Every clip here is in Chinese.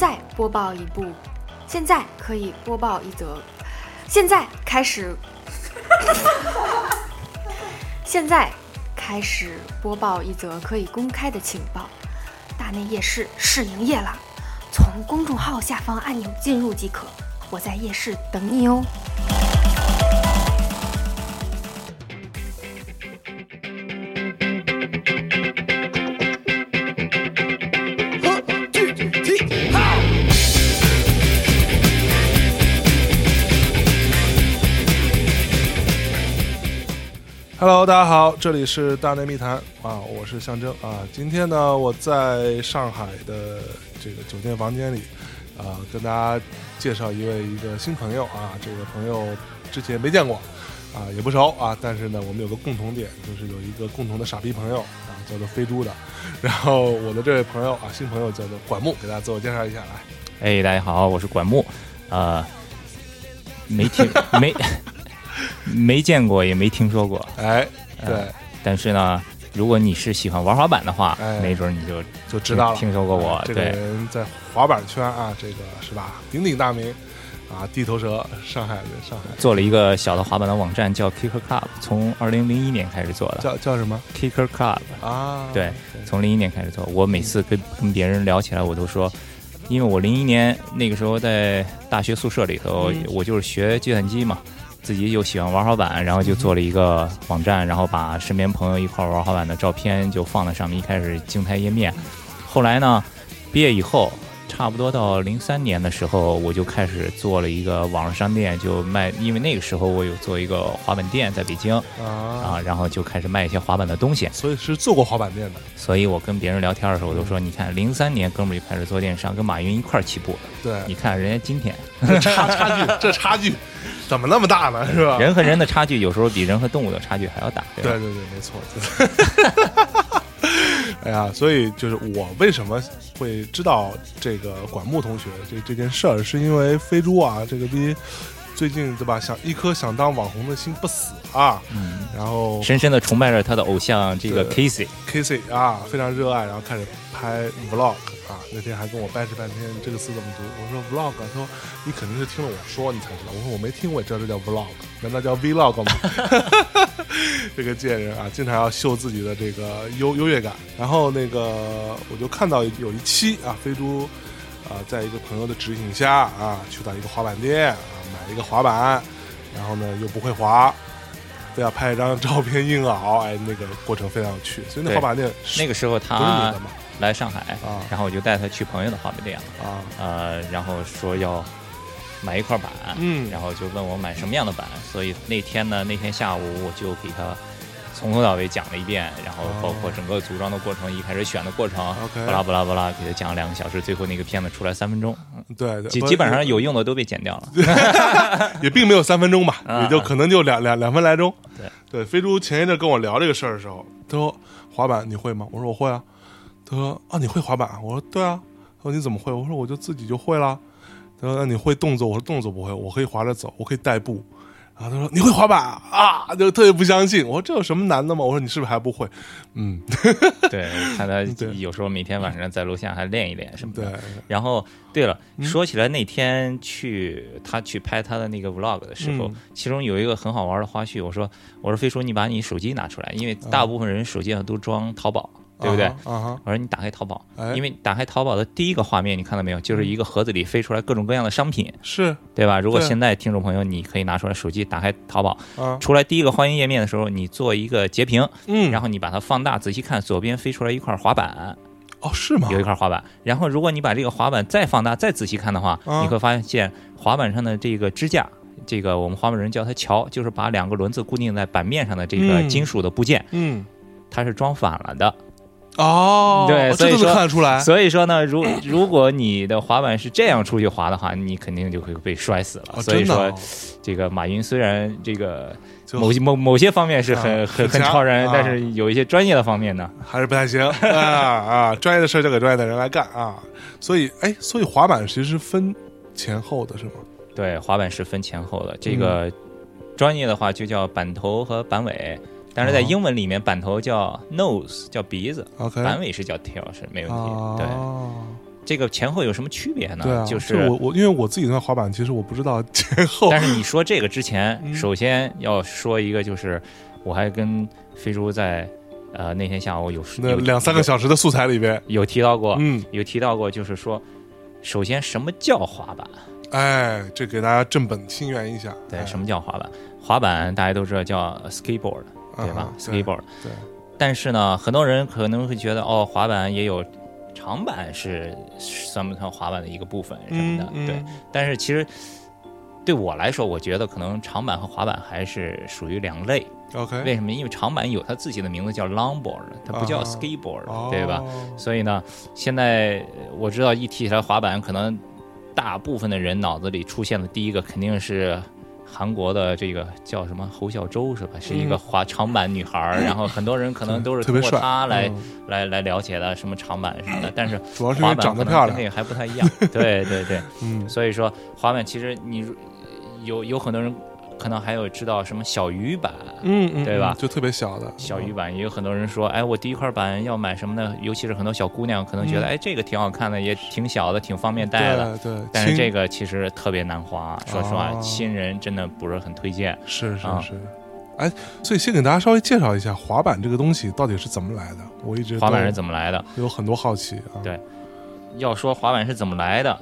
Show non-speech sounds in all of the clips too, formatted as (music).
在播报一部，现在可以播报一则，现在开始，(laughs) 现在开始播报一则可以公开的情报：大内夜市试营业了！从公众号下方按钮进入即可，我在夜市等你哦。Hello，大家好，这里是大内密谈啊，我是象征啊。今天呢，我在上海的这个酒店房间里啊，跟大家介绍一位一个新朋友啊。这个朋友之前没见过啊，也不熟啊，但是呢，我们有个共同点，就是有一个共同的傻逼朋友啊，叫做飞猪的。然后我的这位朋友啊，新朋友叫做管木，给大家自我介绍一下来。哎，大家好，我是管木，呃，没听没。(laughs) 没见过，也没听说过。哎，对，但是呢，如果你是喜欢玩滑板的话，没准你就就知道了，听说过我。这个人在滑板圈啊，这个是吧，鼎鼎大名啊，地头蛇，上海的上海。做了一个小的滑板的网站，叫 Kicker Club，从二零零一年开始做的。叫叫什么？Kicker Club 啊，对，从零一年开始做。我每次跟跟别人聊起来，我都说，因为我零一年那个时候在大学宿舍里头，我就是学计算机嘛。自己又喜欢玩滑板，然后就做了一个网站，然后把身边朋友一块玩滑板的照片就放在上面。一开始静态页面，后来呢，毕业以后，差不多到零三年的时候，我就开始做了一个网络商店，就卖。因为那个时候我有做一个滑板店在北京啊，然后就开始卖一些滑板的东西。所以是做过滑板店的。所以我跟别人聊天的时候，我都说：“你看，零三年哥们儿就开始做电商，跟马云一块儿起步。对，你看人家今天差差距，这差距。”怎么那么大呢？是吧？人和人的差距有时候比人和动物的差距还要大。对对对，没错。(laughs) (laughs) 哎呀，所以就是我为什么会知道这个管木同学这这件事儿，是因为飞猪啊，这个逼最近对吧？想一颗想当网红的心不死啊。嗯。然后深深的崇拜着他的偶像这个 Casey。Casey 啊，非常热爱，然后开始拍 Vlog。啊，那天还跟我掰扯半天，这个词怎么读？我说 vlog，他说你肯定是听了我说你才知道。我说我没听，我也知道这叫 vlog，(laughs) 难道叫 vlog 吗？(laughs) 这个贱人啊，经常要秀自己的这个优优越感。然后那个我就看到有一期啊，飞猪啊，在一个朋友的指引下啊，去到一个滑板店一个滑板，然后呢又不会滑，非要拍一张照片硬熬，哎，那个过程非常有趣。所以那滑板店那个时候他？来上海啊，然后我就带他去朋友的滑板店了。啊，呃，然后说要买一块板，嗯，然后就问我买什么样的板，所以那天呢，那天下午我就给他从头到尾讲了一遍，然后包括整个组装的过程，一开始选的过程，巴拉巴拉巴拉，给他讲了两个小时，最后那个片子出来三分钟，对，基基本上有用的都被剪掉了，(laughs) 也并没有三分钟吧，也就可能就两两两分来钟，对对，飞猪前一阵跟我聊这个事儿的时候，他说滑板你会吗？我说我会啊。他说啊，你会滑板？我说对啊。他说你怎么会？我说我就自己就会了。他说那你会动作？我说动作不会，我可以滑着走，我可以代步。然后他说你会滑板啊？就特别不相信。我说这有什么难的吗？我说你是不是还不会？嗯，(laughs) 对，看他有时候每天晚上在楼下还练一练什么的。对。然后对了，说起来那天去他去拍他的那个 vlog 的时候，其中有一个很好玩的花絮。我说我说飞叔，你把你手机拿出来，因为大部分人手机上都装淘宝。对不对？我说你打开淘宝，因为打开淘宝的第一个画面，你看到没有？就是一个盒子里飞出来各种各样的商品，是对吧？如果现在听众朋友，你可以拿出来手机，打开淘宝，出来第一个欢迎页面的时候，你做一个截屏，嗯，然后你把它放大，仔细看，左边飞出来一块滑板，哦，是吗？有一块滑板。然后如果你把这个滑板再放大，再仔细看的话，你会发现滑板上的这个支架，这个我们滑板人叫它桥，就是把两个轮子固定在板面上的这个金属的部件，嗯，它是装反了的。哦，对，所以说看得出来。所以说呢，如 (coughs) 如果你的滑板是这样出去滑的话，你肯定就会被摔死了。所以说，这个马云虽然这个某些某某些方面是很很很超人，但是有一些专业的方面呢，还是不太行啊啊！专业的事交给专业的人来干啊。所以，哎，所以滑板其实是分前后的，是吗？对，滑板是分前后的。这个专业的话就叫板头和板尾。但是在英文里面，板头叫 nose，叫鼻子，OK，；板尾是叫 tail，是没问题。对，这个前后有什么区别呢？对啊，就是我我因为我自己在滑板，其实我不知道 (laughs) 前后。但是你说这个之前，嗯首先要说一个，就是我还跟飞猪在呃那天下午有那有两三个小时的素材里边，有提到过，嗯，有提到过，就是说，首先什么叫滑板？哎，这给大家正本清源一下。对，哎什么叫滑板？滑板大家都知道叫 skateboard，对吧、啊 s k a t e b o a r d 对，但是呢，很多人可能会觉得，哦，滑板也有长板是算不算滑板的一个部分什么的？对，但是其实对我来说，我觉得可能长板和滑板还是属于两类。OK，为什么？因为长板有它自己的名字叫 longboard，它不叫啊 skateboard，、哦对吧？？所以呢，现在呃我知道一提起来滑板，可能大部分的人脑子里出现的第一个肯定是韩国的这个叫什么侯孝周是吧？是一个滑长板女孩儿，(laughs) 然后很多人可能都是通过她来、嗯来来了解的什么长板什么的，但是主要是因为滑板长得漂亮可能跟那。个还不太一样。对对对，(laughs) 嗯，所以说滑板其实你有有很多人可能还有知道什么小鱼板。嗯嗯，对吧嗯就特别小的小鱼板也有很多人说，哎，我第一块板要买什么呢？尤其是很多小姑娘可能觉得，嗯哎，这个挺好看的，也挺小的，挺方便带的。对对，但是这个其实特别难滑，说实话，哦新人真的不是很推荐。啊是是是。哎，所以先给大家稍微介绍一下滑板这个东西到底是怎么来的。我一直滑板是怎么来的？有很多好奇啊。对要说滑板是怎么来的，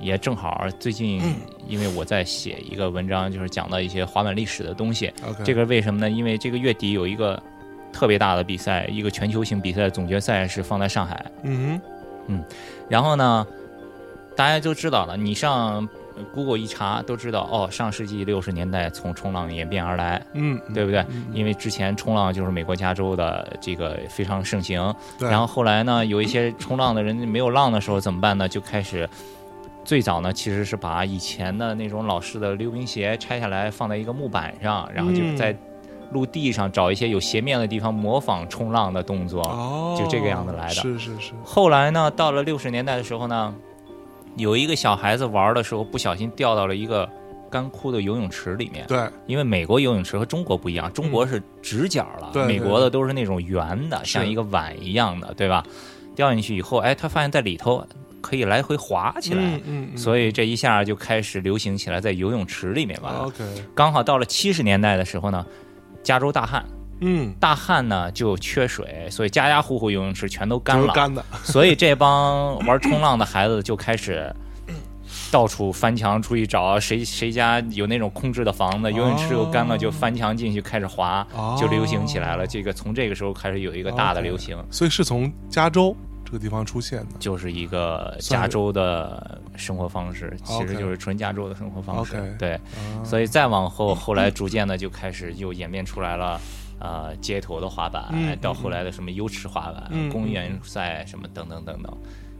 也正好最近嗯因为我在写一个文章，就是讲到一些滑板历史的东西。这个为什么呢？因为这个月底有一个特别大的比赛，一个全球性比赛总决赛是放在上海。嗯嗯然后呢，大家都知道了，你上 Google 一查都知道，哦，上世纪六十年代从冲浪演变而来，嗯，对不对？嗯因为之前冲浪就是美国加州的这个非常盛行，对，然后后来呢，有一些冲浪的人没有浪的时候怎么办呢？就开始。最早呢，其实是把以前的那种老式的溜冰鞋拆下来，放在一个木板上，然后就是在陆地上找一些有斜面的地方模仿冲浪的动作。哦，就这个样子来的是是是，后来呢，到了六十年代的时候呢，有一个小孩子玩的时候不小心掉到了一个干枯的游泳池里面。对，因为美国游泳池和中国不一样，中国是直角了，嗯对美国的都是那种圆的，像一个碗一样的，对吧？掉进去以后，哎，他发现在里头可以来回滑起来，嗯嗯，嗯。所以这一下就开始流行起来，在游泳池里面玩。刚好到了七十年代的时候呢，加州大旱，嗯，大旱呢就缺水，所以家家户户游泳池全都干了。干的，所以这帮玩冲浪的孩子就开始到处翻墙出去找谁谁家有那种空置的房子，游泳池又干了就翻墙进去开始滑，哦就流行起来了。这个从这个时候开始有一个大的流行，所以是从加州这个地方出现的。就是一个加州的生活方式，其实就是纯加州的生活方式。对，啊所以再往后，后来逐渐的就开始又演变出来了。呃，街头的滑板，嗯到后来的什么优池滑板、嗯公园赛什么等等等等，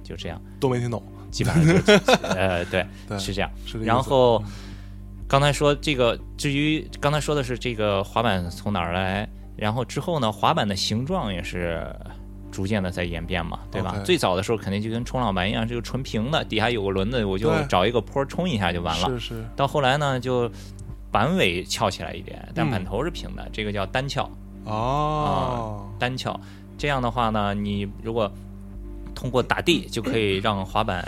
就这样。都没听懂，基本上就 (laughs) 呃对对是这样。这然后刚才说这个，至于刚才说的是这个滑板从哪儿来，然后之后呢，滑板的形状也是逐渐的在演变嘛，对吧最早的时候肯定就跟冲浪板一样，这个纯平的，底下有个轮子，我就找一个坡冲一下就完了。是是到后来呢，就板尾翘起来一点，但嗯板头是平的，这个叫单翘。哦，单翘。这样的话呢，你如果通过打地就可以让滑板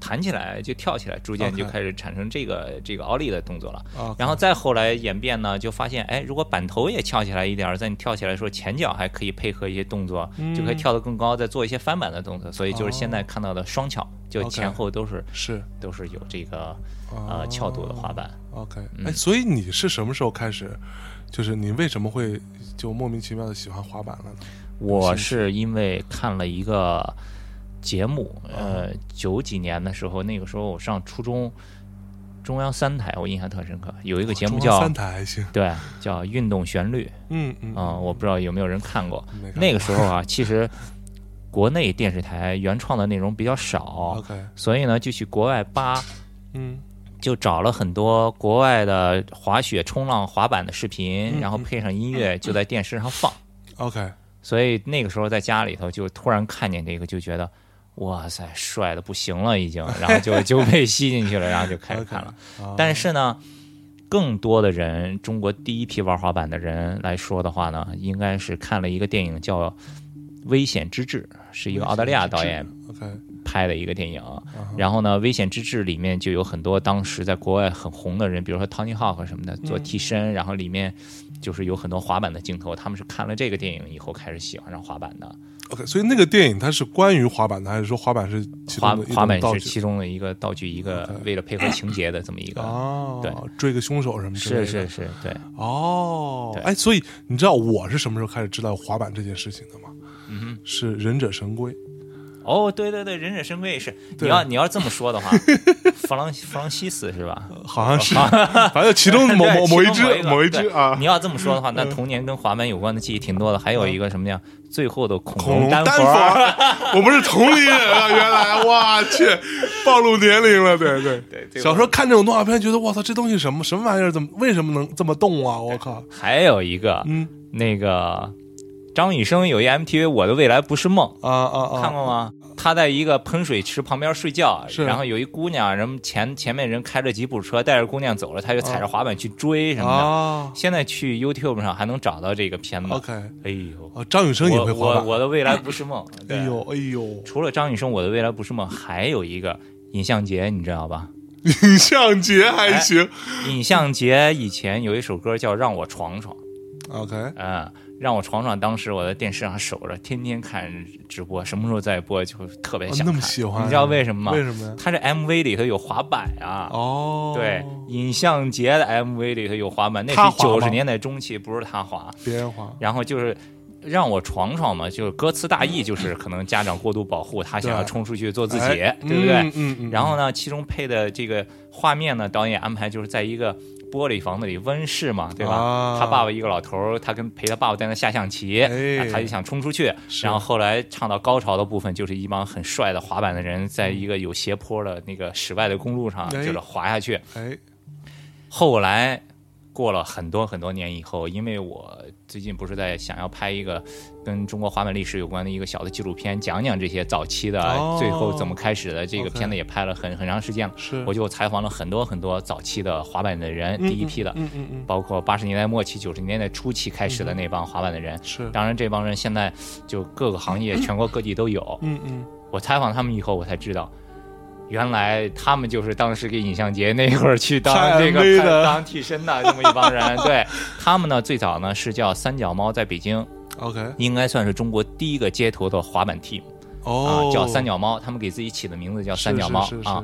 弹起来，就跳起来，逐渐就开始产生这个这个奥利的动作了。啊，然后再后来演变呢，就发现，哎，如果板头也翘起来一点儿，在你跳起来的时候，前脚还可以配合一些动作，嗯就可以跳得更高，再做一些翻板的动作。所以就是现在看到的双翘，就前后都是是都是有这个哦呃翘度的滑板。OK，所以你是什么时候开始？就是你为什么会就莫名其妙的喜欢滑板了呢？我是因为看了一个节目，呃，九几年的时候，那个时候我上初中，中央三台我印象特深刻，有一个节目叫中央三台还行，对叫《运动旋律》嗯嗯啊、我不知道有没有人看过。那个时候啊，(laughs) 其实国内电视台原创的内容比较少，OK，所以呢就去国外扒。嗯。就找了很多国外的滑雪、冲浪、滑板的视频，嗯然后配上音乐，(coughs) 就在电视上放。OK，所以那个时候在家里头就突然看见这个，就觉得哇塞，帅的不行了已经，然后就 (laughs) 就被吸进去了，然后就开始看了。但是呢，更多的人，中国第一批玩滑板的人来说的话呢，应该是看了一个电影叫《危险之至》，是一个澳大利亚导演拍的一个电影。啊然后呢，《危险之至》里面就有很多当时在国外很红的人，比如说 Tony Hawk 什么的做替身，然后里面就是有很多滑板的镜头。他们是看了这个电影以后开始喜欢上滑板的。OK，所以那个电影它是关于滑板的，还是说滑板是其滑中的一种滑板是其中的一个道具，一个为了配合情节的这么一个。哦，对，追个凶手什么之类的。是是是，对，哦哎，所以你知道我是什么时候开始知道滑板这件事情的吗？嗯。是忍者神龟。哦，对对对，忍者神龟也是。你要 (laughs) (laughs) 你要这么说的话，弗朗弗朗西斯是吧？好像是，反正其中某某某一只某一只啊你，要这么说的话，那童年跟滑板有关的记忆挺多的。还有一个什么呀？最后的恐恐龙单单佛我们是同龄人啊！原来，我去，暴露年龄了，对对对小时候看这种动画片，觉得我操，这东西什么什么玩意儿？怎么为什么能这么动啊？我靠！还有一个，嗯那个张雨生有一 MTV《我的未来不是梦》，啊啊啊！看过吗？他在一个喷水池旁边睡觉，是然后有一姑娘，人前前面人开着吉普车带着姑娘走了，他就踩着滑板去追什么的。啊现在去 YouTube 上还能找到这个片子。，OK，哎呦，啊，张雨生也我我会滑板。我的未来不是梦。(laughs) 哎呦哎呦，除了张雨生，我的未来不是梦，还有一个尹相杰，你知道吧？(laughs) 尹相杰还行。尹相杰以前有一首歌叫《让我闯闯》，OK，嗯，让我闯闯。当时我在电视上守着，天天看直播，什么时候再播就特别哦那么想看。喜欢，你知道为什么吗？为什么呀？他这 MV 里头有滑板啊。哦，对，尹相杰的 MV 里头有滑板，那是九十年代中期，不是他滑。别人滑。然后就是让我闯闯嘛，就是歌词大意就是可能家长过度保护，他想要冲出去做自己，哎对不对？嗯嗯嗯。然后呢，其中配的这个画面呢，导演安排就是在一个玻璃房子里温室嘛，对吧？啊他爸爸一个老头儿，他跟陪他爸爸在那下象棋，他就想冲出去。然后后来唱到高潮的部分，就是一帮很帅的滑板的人，在一个有斜坡的那个室外的公路上，哎就是滑下去。哎，后来过了很多很多年以后，因为我最近不是在想要拍一个跟中国滑板历史有关的一个小的纪录片，讲讲这些早期的、哦最后怎么开始的。这个片子也拍了很很长时间了，是我就采访了很多很多早期的滑板的人，嗯第一批的。嗯嗯嗯，包括八十年代末期、九十年代初期开始的那帮滑板的人，是，当然这帮人现在就各个行业、全国各地都有。嗯嗯，我采访他们以后，我才知道，原来他们就是当时给尹相杰那会儿去当 (laughs) 这个当替身的这么一帮人。(laughs) 对。他们呢，最早呢是叫三脚猫，在北京。OK，应该算是中国第一个街头的滑板 team 哦。啊，，叫三脚猫。他们给自己起的名字叫三脚猫啊。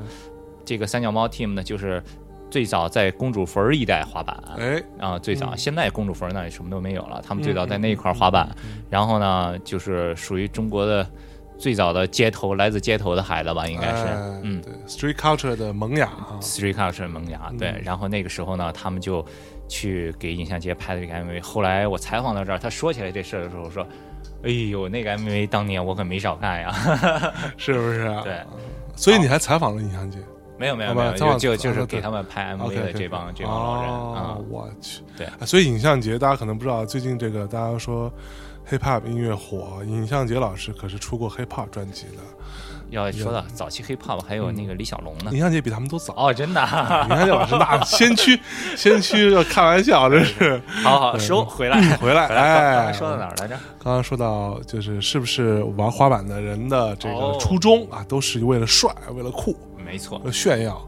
这个三脚猫 team 呢，就是最早在公主坟儿一带滑板。哎，啊，最早、嗯。现在公主坟那里什么都没有了，他们最早在嗯那一块滑板，然后呢，就是属于中国的最早的街头，来自街头的孩子吧，应该是，哎嗯。对，Street Culture 的萌芽啊，，Street Culture 萌芽，对，嗯然后那个时候呢，他们就去给尹相杰拍的这个 MV，后来我采访到这儿，他说起来这事儿的时候说。哎呦，那个 MV 当年我可没少看呀！(laughs) 是不是？对，所以你还采访了尹相杰没有没有没有，就就就是给他们拍 MV 的这帮这帮老人啊。哦，，我去，对。啊所以尹相杰大家可能不知道，最近这个大家说 hip hop 音乐火，尹相杰老师可是出过 hip hop 专辑的，要说到早期 hip hop，还有那个李小龙呢尹。相杰比他们都早。哦，真的啊，尹相杰老师那 (laughs) 先驱，(laughs) 先驱，开玩笑，这是 (laughs) 好好收回来。回来。哎，说到哪儿来着？刚刚说到，就是是不是玩滑板的人的这个哦初衷啊，都是为了帅，为了酷，没错炫耀。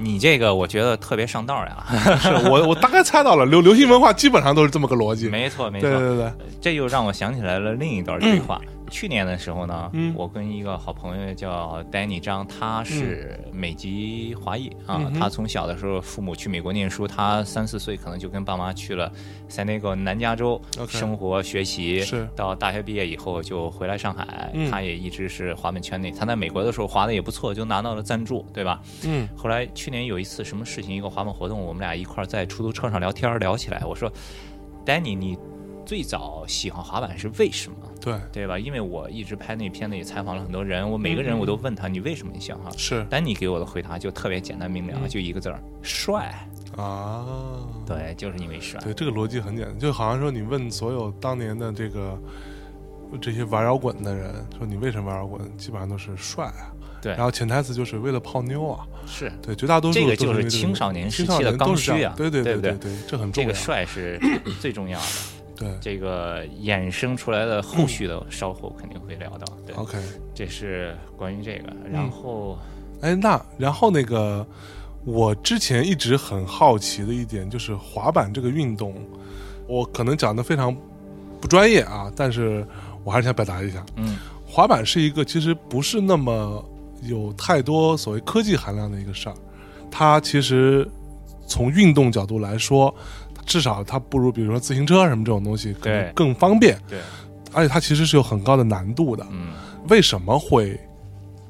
你这个我觉得特别上道呀。(laughs) 是我我大概猜到了，流流行文化基本上都是这么个逻辑。没错，没对错，对对，这又让我想起来了另一段对话。去年的时候呢，嗯我跟一个好朋友叫 Danny 张，他是美籍华裔啊。他从小的时候父母去美国念书，他三四岁可能就跟爸妈去了在那个南加州生活学习。是到大学毕业以后就回来上海，嗯他也一直是滑板圈内。他在美国的时候滑的也不错，就拿到了赞助，对吧？嗯后来去年有一次什么事情，一个滑板活动，我们俩一块儿在出租车上聊天聊起来。我说，Danny，你最早喜欢滑板是为什么？对，对吧？因为我一直拍那片子，也采访了很多人，我每个人我都问他，你为什么你喜欢滑板？是丹尼给我的回答就特别简单明了，就一个字儿：帅。啊，对，就是因为帅。对，这个逻辑很简单，就好像说你问所有当年的这个这些玩摇滚的人，说你为什么玩摇滚，基本上都是帅啊。对然后潜台词就是为了泡妞啊。是对，绝大多数这个就是青少年时期的刚需啊对对对对对对，这很重要。这个帅是最重要的。对。这个衍生出来的后续的，稍后肯定会聊到。对，，OK，这是关于这个。然后，哎，那然后那个，我之前一直很好奇的一点就是滑板这个运动，我可能讲的非常不专业啊，但是我还是想表达一下，嗯。滑板是一个其实不是那么有太多所谓科技含量的一个事儿，它其实从运动角度来说，至少它不如比如说自行车什么这种东西可能更方便，对，而且它其实是有很高的难度的。嗯为什么会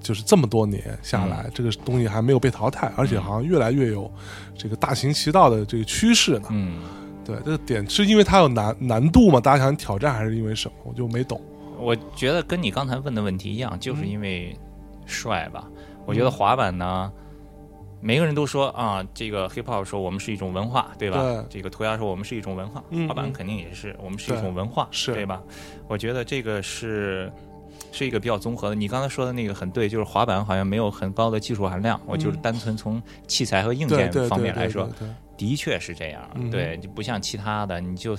就是这么多年下来，这个东西还没有被淘汰，而且好像越来越有这个大行其道的这个趋势呢？嗯，对，这个点是因为它有难难度吗？大家想挑战，还是因为什么？我就没懂。我觉得跟你刚才问的问题一样，就是嗯因为帅吧。我觉得滑板呢，每个人都说啊，这个 hip hop 说我们是一种文化，对吧？对这个涂鸦说我们是一种文化，滑板肯定也是，我们是一种文化，是对吧？我觉得这个是。是一个比较综合的，你刚才说的那个很对，就是滑板好像没有很高的技术含量，我就是单纯从器材和硬件方面来说，的确是这样，嗯对，就不像其他的，你就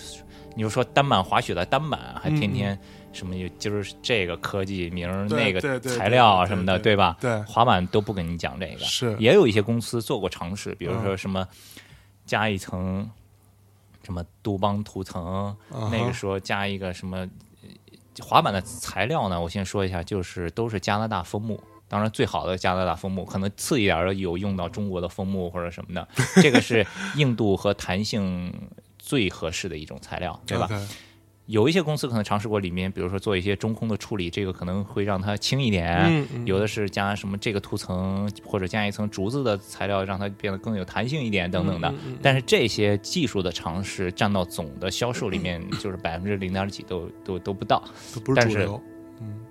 你就说单板滑雪的单板，还天天什么有今儿这个科技名儿那个材料啊什么的，对对吧？对滑板都不跟你讲这个，是也有一些公司做过尝试，比如嗯说什么加一层什么杜邦涂层，啊那个说加一个什么呃滑板的材料呢？我先说一下，就是都是加拿大枫木。当然，最好的加拿大枫木，可能次一点的有用到中国的枫木或者什么的。(laughs) 这个是硬度和弹性最合适的一种材料，对吧有一些公司可能尝试过里面，比如说做一些中空的处理，这个可能会让它轻一点。嗯嗯有的是加什么这个涂层或者加一层竹子的材料，让它变得更有弹性一点等等的。嗯嗯嗯但是这些技术的尝试占到总的销售里面，就是百分之零点几都都都不到。都不是主流，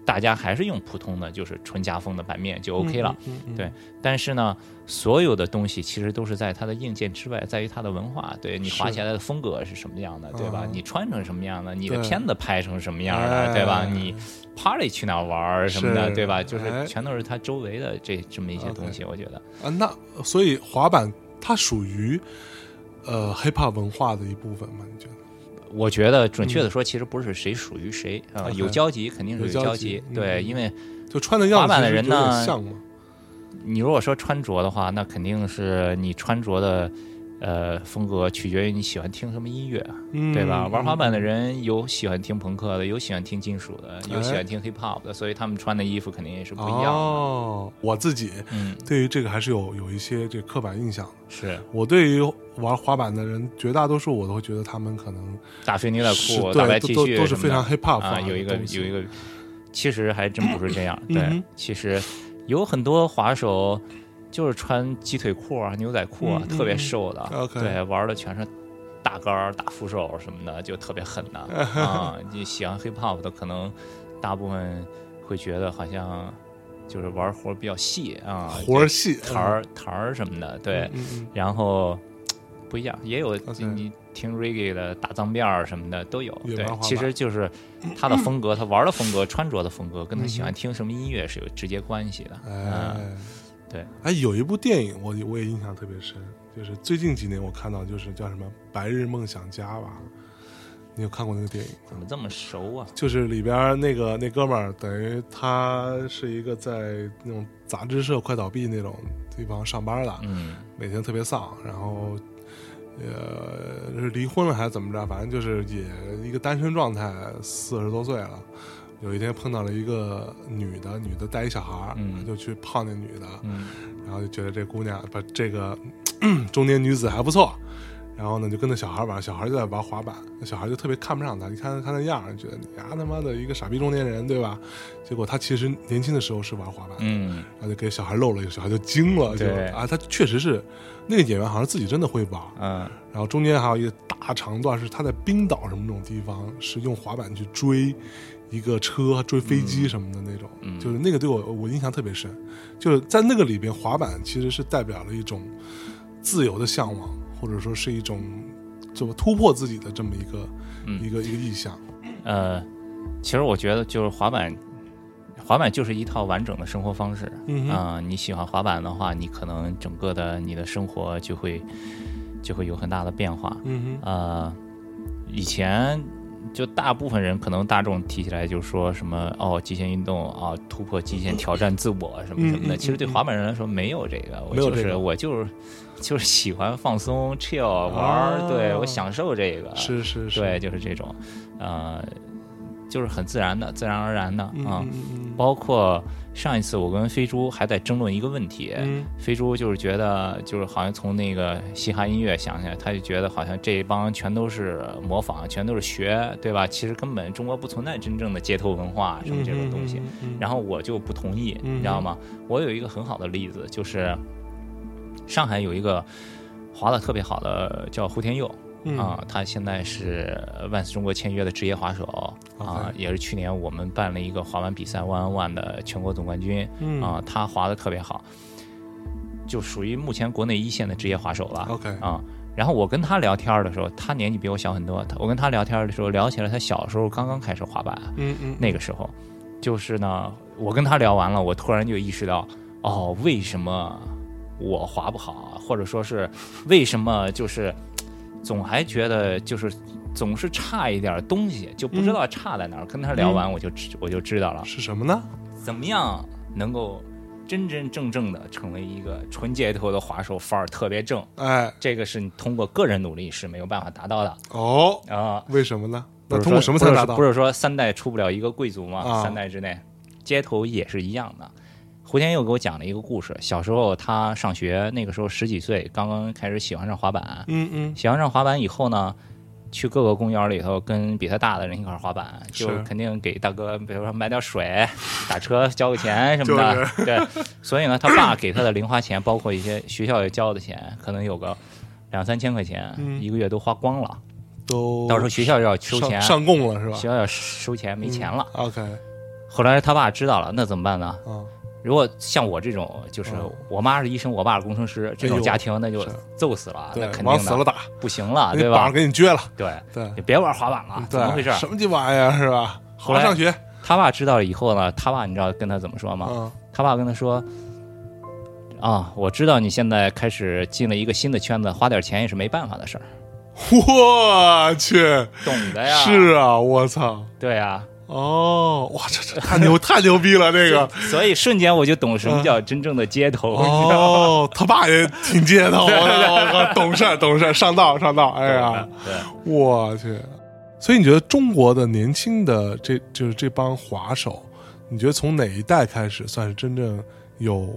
大家还是用普通的，就是纯夹缝的版面就 OK 了。嗯。嗯嗯对但是呢，所有的东西其实都是在它的硬件之外，在于它的文化。对你是滑起来的风格是什么样的，对吧？啊你穿成什么样的，你的片子拍成什么样的，哎对吧？你 party 去哪儿玩什么的，对吧？就是哎全都是它周围的这这么一些东西，我觉得。啊，那所以滑板它属于呃 hiphop 文化的一部分吗？你觉得？我觉得准确的说，其实不是谁属于谁啊、有交集肯定是有交交集嗯。对，因为就穿的样滑板的人呢？你如果说穿着的话，那肯定是你穿着的呃风格取决于你喜欢听什么音乐，嗯对吧？玩滑板的嗯人有喜欢听朋克的，有喜欢听金属的，有喜欢听 hip hop 的，所以他们穿的衣服肯定也是不一样的。哦，我自己嗯，对于这个还是有有一些这刻板印象的。是我对于玩滑板的人，绝大多数我都会觉得他们可能大飞牛仔裤、大白 T 都恤都是非常 hip hop 啊，有一个有一个，其实还真不是这样。(clears throat) 对，嗯其实有很多滑手就是穿鸡腿裤啊、牛仔裤啊，特别嗯瘦的。对，玩的全是大杆儿、大扶手什么的，就特别狠的 (laughs) 啊。你喜欢 hip hop 的，可能大部分会觉得好像就是玩活比较细啊，活儿细台儿台儿什么的，对。然后不一样，也有你听 reggae 的打脏辫儿什么的都有。对。其实就是他的风格，他玩的风格、穿着的风格，跟他喜嗯。欢听什么音乐是有直接关系的。哎。嗯，，对，哎，有一部电影我我也印象特别深，就是最近几年我看到，就是叫什么《白日梦想家》吧？你有看过那个电影吗？怎么这么熟啊？就是里边那个那哥们儿，等于他是一个在那种杂志社快倒闭那种地方上班的，嗯每天特别丧，然后呃是离婚了还是怎么着，反正就是也一个单身状态，四十多岁了。有一天碰到了一个女的，女的带一小孩儿，嗯。就去泡那女的，嗯。然后就觉得这姑娘不这个 (clears throat) 中年女子还不错，然后呢就跟那小孩玩，小孩就在玩滑板，那小孩就特别看不上他，你看他那样儿，觉得你啊他妈的一个傻逼中年人，对吧？结果他其实年轻的时候是玩滑板的，嗯。然后就给小孩露了一个，小孩就惊了，就对啊，他确实是那个演员，好像自己真的会玩。嗯。然后中间还有一个大长段是他在冰岛什么那种地方，是用滑板去追一个车、追飞机什么的那种，嗯就是那个对我我印象特别深。就是在那个里边，滑板其实是代表了一种自由的向往，或者说是一种怎么突破自己的这么一个、嗯一个一个意向。呃，其实我觉得就是滑板，滑板就是一套完整的生活方式。嗯哼啊、你喜欢滑板的话，你可能整个的你的生活就会就会有很大的变化。嗯哼，呃，以前就大部分人可能大众提起来就说什么哦，极限运动啊，突破极限，挑战自我什么什么的。嗯嗯其实对滑板人来说没有这个，我就是我就是就是喜欢放松 chill 玩儿，哦对我享受这个，是是是，对，就是这种，呃，就是很自然的，自然而然的啊。包括上一次我跟飞猪还在争论一个问题，嗯飞猪就是觉得，就是好像从那个嘻哈音乐想起来，他就觉得好像这帮全都是模仿，全都是学，对吧？其实根本中国不存在真正的街头文化什么这种东西。，嗯然后我就不同意，嗯你知道吗？我有一个很好的例子，就是上海有一个滑的特别好的叫胡天佑。嗯。啊，他现在是万斯中国签约的职业滑手啊也是去年我们办了一个滑板比赛 One on One 的全国总冠军嗯。啊，他滑的特别好，就属于目前国内一线的职业滑手了 OK 啊。然后我跟他聊天的时候，他年纪比我小很多，他我跟他聊天的时候聊起了他小时候刚刚开始滑板嗯嗯。那个时候，就是呢，我跟他聊完了，我突然就意识到，哦，为什么我滑不好啊，或者说是为什么就是总还觉得就是总是差一点东西，就不知道差在哪儿。跟他聊完，我就知我就知道了，是什么呢？怎么样能够真真正正的成为一个纯街头的滑手，范儿特别正。哎这个是你通过个人努力是没有办法达到的哦，啊。为什么呢？那通过什么才能达到？不是说三代出不了一个贵族吗？啊三代之内，街头也是一样的。胡天佑给我讲了一个故事，小时候他上学，那个时候十几岁，刚刚开始喜欢上滑板。嗯嗯喜欢上滑板以后呢，去各个公园里头跟比他大的人一块儿滑板，就肯定给大哥，比如说买点水、打车交个钱什么的。对，所以呢，他爸给他的零花钱，包括一些学校也交的钱，可能有个两三千块钱，嗯一个月都花光了。都到时候学校要收钱，上上供了是吧学校要收钱，没钱了。？OK 后来他爸知道了，那怎么办呢？啊，如果像我这种，就是嗯我妈是医生，我爸是工程师，这种家庭，那就揍死了，那，肯定死了打，不行了，对吧？给你撅了，对，对你别玩滑板了，怎，么回事？什么鸡巴呀是吧？好后来好上学，他爸知道了以后呢，他爸你知道跟他怎么说吗？嗯他爸跟他说。啊，我知道你现在开始进了一个新的圈子，花点钱也是没办法的事儿，我去，懂的呀。是啊，我操，对呀，哦，哇，这这 (laughs) 太牛太牛逼了，这个。所以瞬间我就懂什么叫真正的街头？哦，他爸也挺街头，(laughs) 懂事儿懂事儿，上道上道，哎呀，对，我去！所以你觉得中国的年轻的这就是这帮滑手，你觉得从哪一代开始算是真正有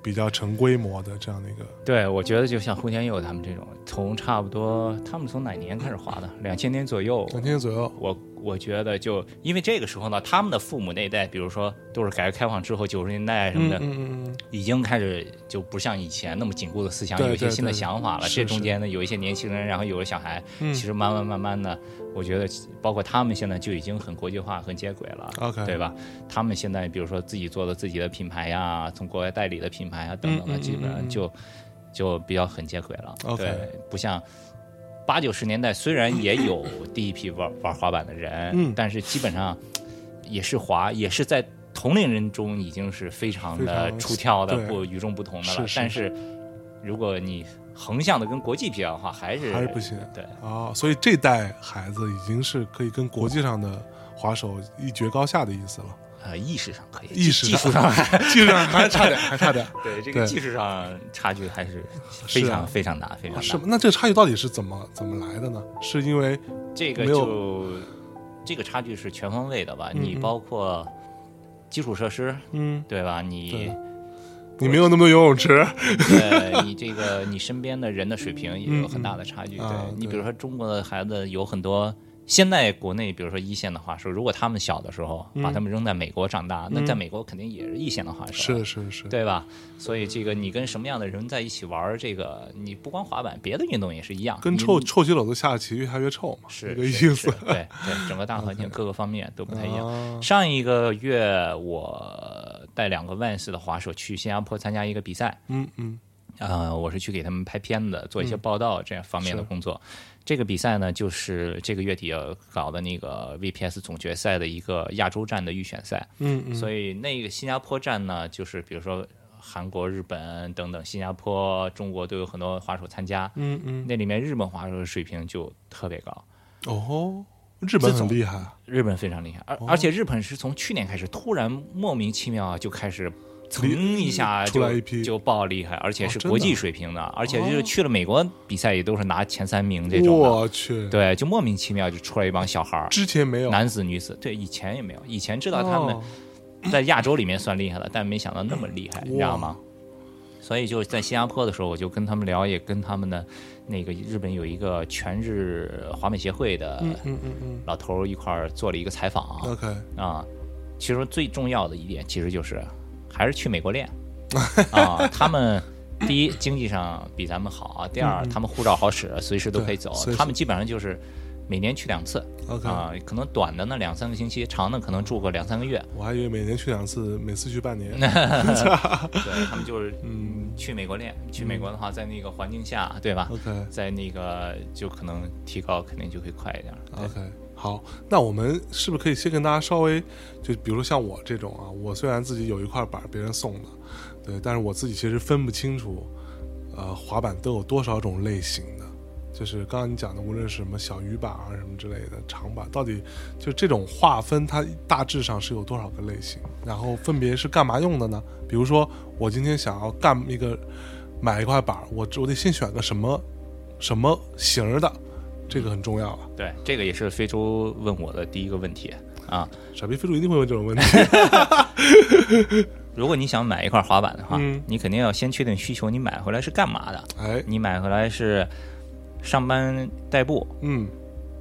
比较成规模的这样的一个？对，我觉得就像胡天佑他们这种，从差不多他们从哪年开始滑的？两千年左右。两千年左右，我我觉得就因为这个时候呢，他们的父母那一代，比如说都是改革开放之后九十年代什么的，嗯嗯嗯已经开始就不像以前那么紧固的思想，有一些新的想法了。这中间呢，有一些年轻人，然后有了小孩，嗯其实慢慢慢慢的，我觉得包括他们现在就已经很国际化、很接轨了。OK 对吧？他们现在比如说自己做的自己的品牌呀，从国外代理的品牌啊等等的，基本上就就比较很接轨了。OK 对，不像八九十年代，虽然也有第一批玩玩滑板的人，嗯但是基本上也是滑，也是在同龄人中已经是非常的出挑的、对不与众不同的了。是是但是如果你横向的跟国际比较的话，还是还是不行对。啊，所以这代孩子已经是可以跟国际上的滑手一决高下的意思了。呃，意识上可以，意识技术上还 (laughs) 技术上还差点，还差点。(laughs) 对这个技术上差距还是非常非常大，非常大。那这个差距到底是怎么怎么来的呢？是因为这个就这个差距是全方位的吧？嗯你包括基础设施，嗯，对吧？你你没有那么多游泳池，对你这个你身边的人的水平也有很大的差距。对嗯啊对你比如说中国的孩子有很多。现在国内，比如说一线的滑手，如果他们小的时候把他们扔在美国长大，那在美国肯定也是一线的滑手，是是是，对吧？所以这个你跟什么样的人在一起玩儿，这个你不光滑板，别的运动也是一样。跟臭臭棋篓子下的棋越下越臭嘛，是这个意思。对对，整个大环境 (laughs) 各个方面都不太一样。啊上一个月我带两个 Vans 的滑手去新加坡参加一个比赛，嗯嗯呃，我是去给他们拍片子、做一些报道这样方面的工作。这个比赛呢，就是这个月底要搞的那个 VPS 总决赛的一个亚洲站的预选赛。嗯嗯，所以那个新加坡站呢，就是比如说韩国、日本等等，新加坡、中国都有很多滑手参加。嗯嗯那里面日本滑手的水平就特别高。哦，日本很厉害啊，日本非常厉害，而、哦而且日本是从去年开始突然莫名其妙就开始。噌一下就出来一批就爆厉害，而且是国际水平的，而且就是去了美国比赛也都是拿前三名这种，我去，对，就莫名其妙就出来一帮小孩儿，之前没有，男子女子，对，以前也没有，以前知道他们哦在亚洲里面算厉害了，但没想到那么厉害，你知道吗？所以就是在新加坡的时候，我就跟他们聊，也跟他们的那个日本有一个全日华美协会的老头儿一块儿做了一个采访，OK，啊。其实最重要的一点，其实就是还是去美国练 (laughs) 啊。他们第一经济上比咱们好啊，第二他们护照好使，随时都可以走他们基本上就是每年去两次啊，可能短的呢两三个星期，长的可能住个两三个月。我还以为每年去两次，每次去半年。(laughs) 对他们就是嗯去美国练，去美国的话，在那个环境下，对吧？OK 在那个就可能提高肯定就会快一点。对 OK，好，那我们是不是可以先跟大家稍微，就比如说像我这种啊，我虽然自己有一块板别人送的，对，但是我自己其实分不清楚，呃，滑板都有多少种类型的。就是刚刚你讲的，无论是什么小鱼板啊什么之类的长板，到底就这种划分，它大致上是有多少个类型？然后分别是干嘛用的呢？比如说我今天想要干一个买一块板，我我得先选个什么什么型儿的，这个很重要啊。对，这个也是非洲问我的第一个问题啊。傻逼非洲一定会问这种问题。(laughs) 如果你想买一块滑板的话，嗯你肯定要先确定需求，你买回来是干嘛的？哎，你买回来是上班代步，嗯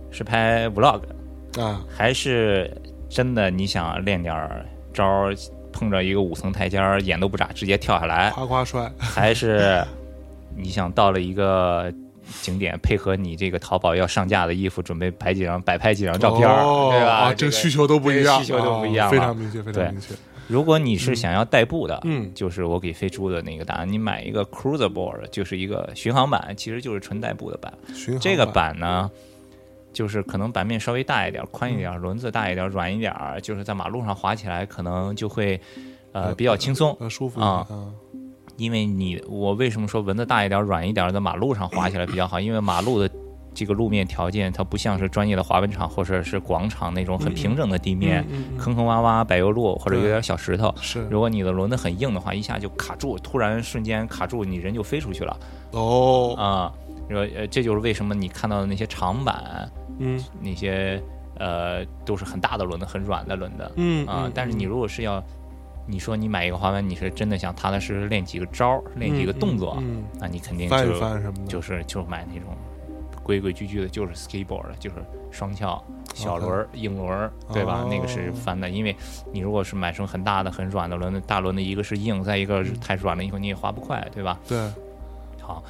是拍 vlog，啊，还是真的你想练点招儿，碰着一个五层台阶儿，眼都不眨直接跳下来？夸夸摔，还是你想到了一个景点，配合你这个淘宝要上架的衣服，准备拍几张摆拍几张照片对吧？啊，这个需求都不一样，需求都不一样非常明确，非常明确。如果你是想要代步的，嗯就是我给飞猪的那个答案，你买一个 cruiser board，就是一个巡航版，其实就是纯代步的版。巡航这个版呢，就是可能版面稍微大一点，宽一嗯点，轮子大一点，软一点儿，就是在马路上滑起来可能就会呃比较轻松。呃舒服啊啊，因为你我为什么说轮子大一点、软一点，在马路上滑起来比较好？因为马路的这个路面条件，它不像是专业的滑板场或者是广场那种很平整的地面，嗯嗯坑坑洼洼、柏油路或者有点小石头。是如果你的轮子很硬的话，一下就卡住，突然瞬间卡住，你人就飞出去了哦，啊！说呃，这就是为什么你看到的那些长板，嗯那些呃都是很大的轮子，很软的轮子嗯嗯，啊但是你如果是要，你说你买一个滑板，你是真的想踏踏实实练几个招儿，练几个动作，嗯，那你肯定就翻什么的，就是就买那种规规矩矩的，就是 skateboard，就是双翘小轮儿、硬轮儿，对吧？哦。那个是翻的，因为你如果是买成很大的、很软的轮子，大轮子一个是硬，再一个是太软了以后你也滑不快，对吧？对。好，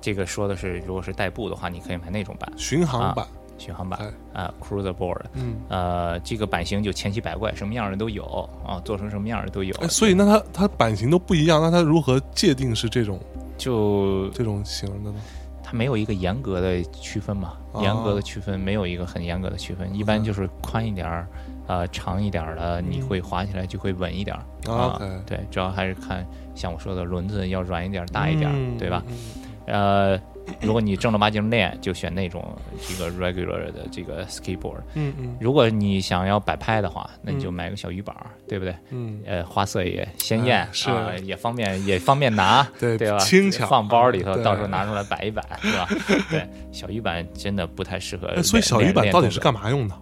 这个说的是如果是代步的话，你可以买那种板，巡航版，巡航板哎啊、c r u i s e r board，嗯，呃，这个版型就千奇百怪，什么样的都有啊，做成什么样的都有。哎，所以那它它版型都不一样，那它如何界定是这种就这种型的呢？它没有一个严格的区分嘛，哦严格的区分没有一个很严格的区分，一般就是宽一点儿，呃，长一点儿的，你会滑起来就会稳一点儿嗯啊。对，主要还是看像我说的轮子要软一点儿、大一点儿，嗯对吧？嗯呃，如果你正儿八经练，就选那种这个 regular 的这个 skateboard。嗯嗯如果你想要摆拍的话，那你就嗯买个小鱼板儿，对不对？嗯，呃，花色也鲜艳，哎是啊也方便也方便拿，(laughs) 对对吧？轻巧放包里头，到时候拿出来摆一摆，是吧？(laughs) 对，小鱼板真的不太适合所以小鱼板到底是干嘛用的？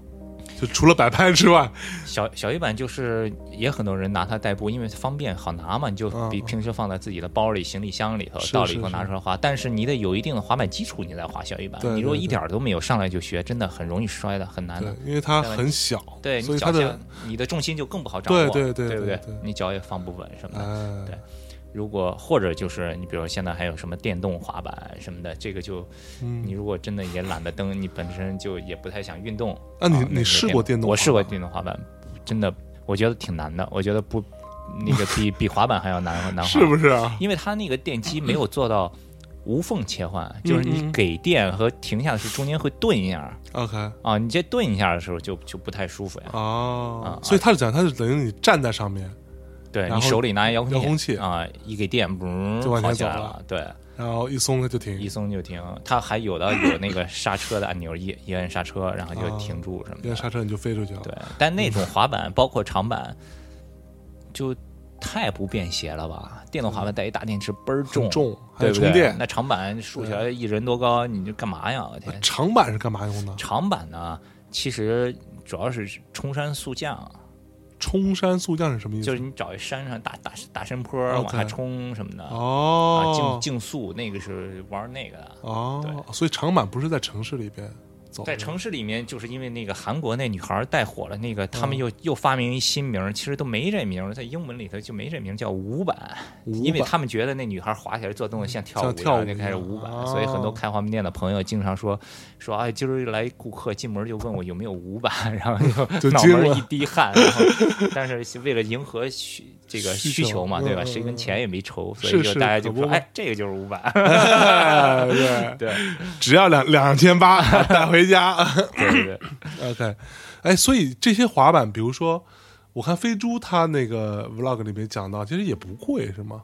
就除了摆拍之外，小小鱼板就是也很多人拿它代步，因为方便好拿嘛，你就嗯比平时放在自己的包里、行李箱里头，到了以后拿出来滑。但是你得有一定的滑板基础，你再滑小鱼板。你如果一点都没有，上来就学，真的很容易摔的，很难的。，因为它很小，对所以它的你脚下，你的重心就更不好掌握，对对对对不对对你脚也放不稳什么的。哎，对如果或者就是你比如现在还有什么电动滑板什么的，这个就嗯你如果真的也懒得蹬，你本身就也不太想运动。啊你你试过电动我试过电动滑板，真的我觉得挺难的，我觉得不那个 (laughs) 比比滑板还要难难滑，是不是啊？因为它那个电机没有做到无缝切换，就是你给电和停下的时候中间会顿一下 OK 啊，你这顿一下的时候就就不太舒服呀。哦啊，所以它是讲它是等于你站在上面，对你手里拿遥控遥控器啊，一给电，嘣，就往前跑起来走了了。对，然后一松它就停一，松就停。它还有的有那个刹车的按钮，一一按刹车，然后就停住什么的。一按刹车你就飞出去了。对，但那种滑板，包括长板，就太不便携了吧？电动滑板带一大电池倍儿重，重还对不对？得充电那长板竖起来一人多高，你就干嘛呀？我天！长板是干嘛用的？长板呢，其实主要是冲山速降，冲山速降是什么意思？就是你找一山上大大大山坡往下冲什么的。啊，哦竞竞速那个是玩那个的，哦，所以长板不是在城市里边走，在城市里面，就是因为那个韩国那女孩带火了，那个他嗯们又、又发明一新名，其实都没这名，在英文里头就没这名，叫舞板，因为他们觉得那女孩滑起来做动作像跳舞一样，就开始舞板，哦。所以很多开滑冰店的朋友经常说说哎，今儿来顾客进门就问我有没有舞板，(laughs) 然后就 (laughs) 脑门一滴汗，然后但是为了迎合需这个需求嘛，对吧？嗯谁跟钱也没仇，所以就大家就说哎，这个就是舞板，哎对，对只要两两千八 (laughs) 带回家。对对对。(laughs) OK，哎，所以这些滑板，比如说，我看飞猪他那个 vlog 里面讲到，其实也不贵，是吗？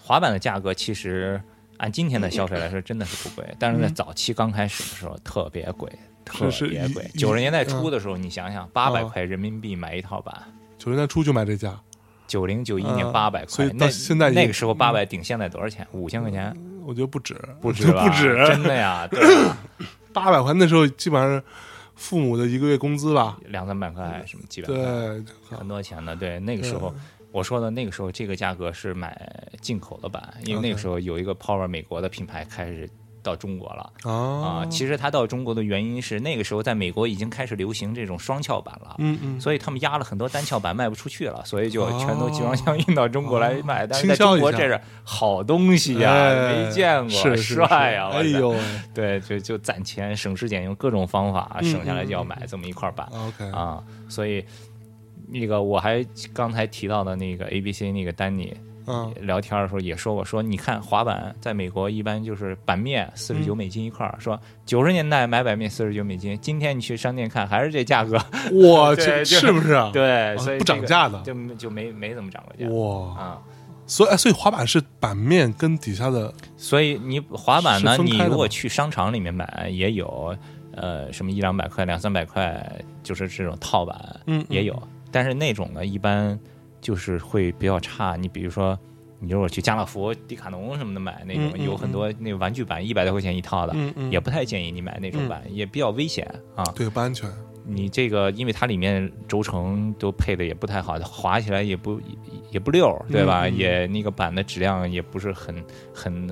滑板的价格其实按今天的消费来说，真的是不贵，但是在早期刚开始的时候特别贵，特别贵。九十年代嗯初的时候，你想想，八百啊块人民币买一套板，九十年代初就买这价，九零九一年嗯八百所以，块那到现在也那个时候八百顶现在多少钱？五千块钱，我觉得不止，不止？不止，真的呀，(coughs) 八百块，那时候基本上父母的一个月工资吧？两三百块什么几百块，对，很多钱的。对，那个时候。我说的那个时候，这个价格是买进口的版，因为那个时候有一个 Power 美国的品牌开始到中国了。啊啊，，其实它到中国的原因是那个时候在美国已经开始流行这种双翘板了，嗯嗯，所以他们压了很多单翘板卖不出去了，所以就哦。全都集装箱运到中国来卖。但是在中国这是好东西呀、哎没见过，帅呀、哎呦。(laughs) 对，就就攒钱省吃俭用各种方法，嗯省下来就要买这么一块板、，OK，啊，所以。那个我还刚才提到的那个 A B C 那个丹尼，嗯。聊天的时候也说过，说你看滑板在美国一般就是板面四十九美金一块儿，说九十年代买板面四十九美金，今天你去商店看还是这价格，我 (laughs) 对去，是不是啊？(laughs) 对，所以不涨价的，就就没没怎么涨过价。哇，啊。所以哎所以滑板是板面跟底下的所以你滑板呢，你如果去商场里面买，也有呃什么一两百块、两三百块，就是这种套板，嗯嗯。也有。但是那种呢，一般就是会比较差。你比如说，你如果去家乐福、迪卡侬什么的买那种，嗯嗯有很多那玩具板一百多块钱一套的，嗯嗯也不太建议你买那种板，也比较危险啊。对不安全，你这个，因为它里面轴承都配的也不太好，滑起来也不也也不溜，对吧？也那个板的质量也不是很很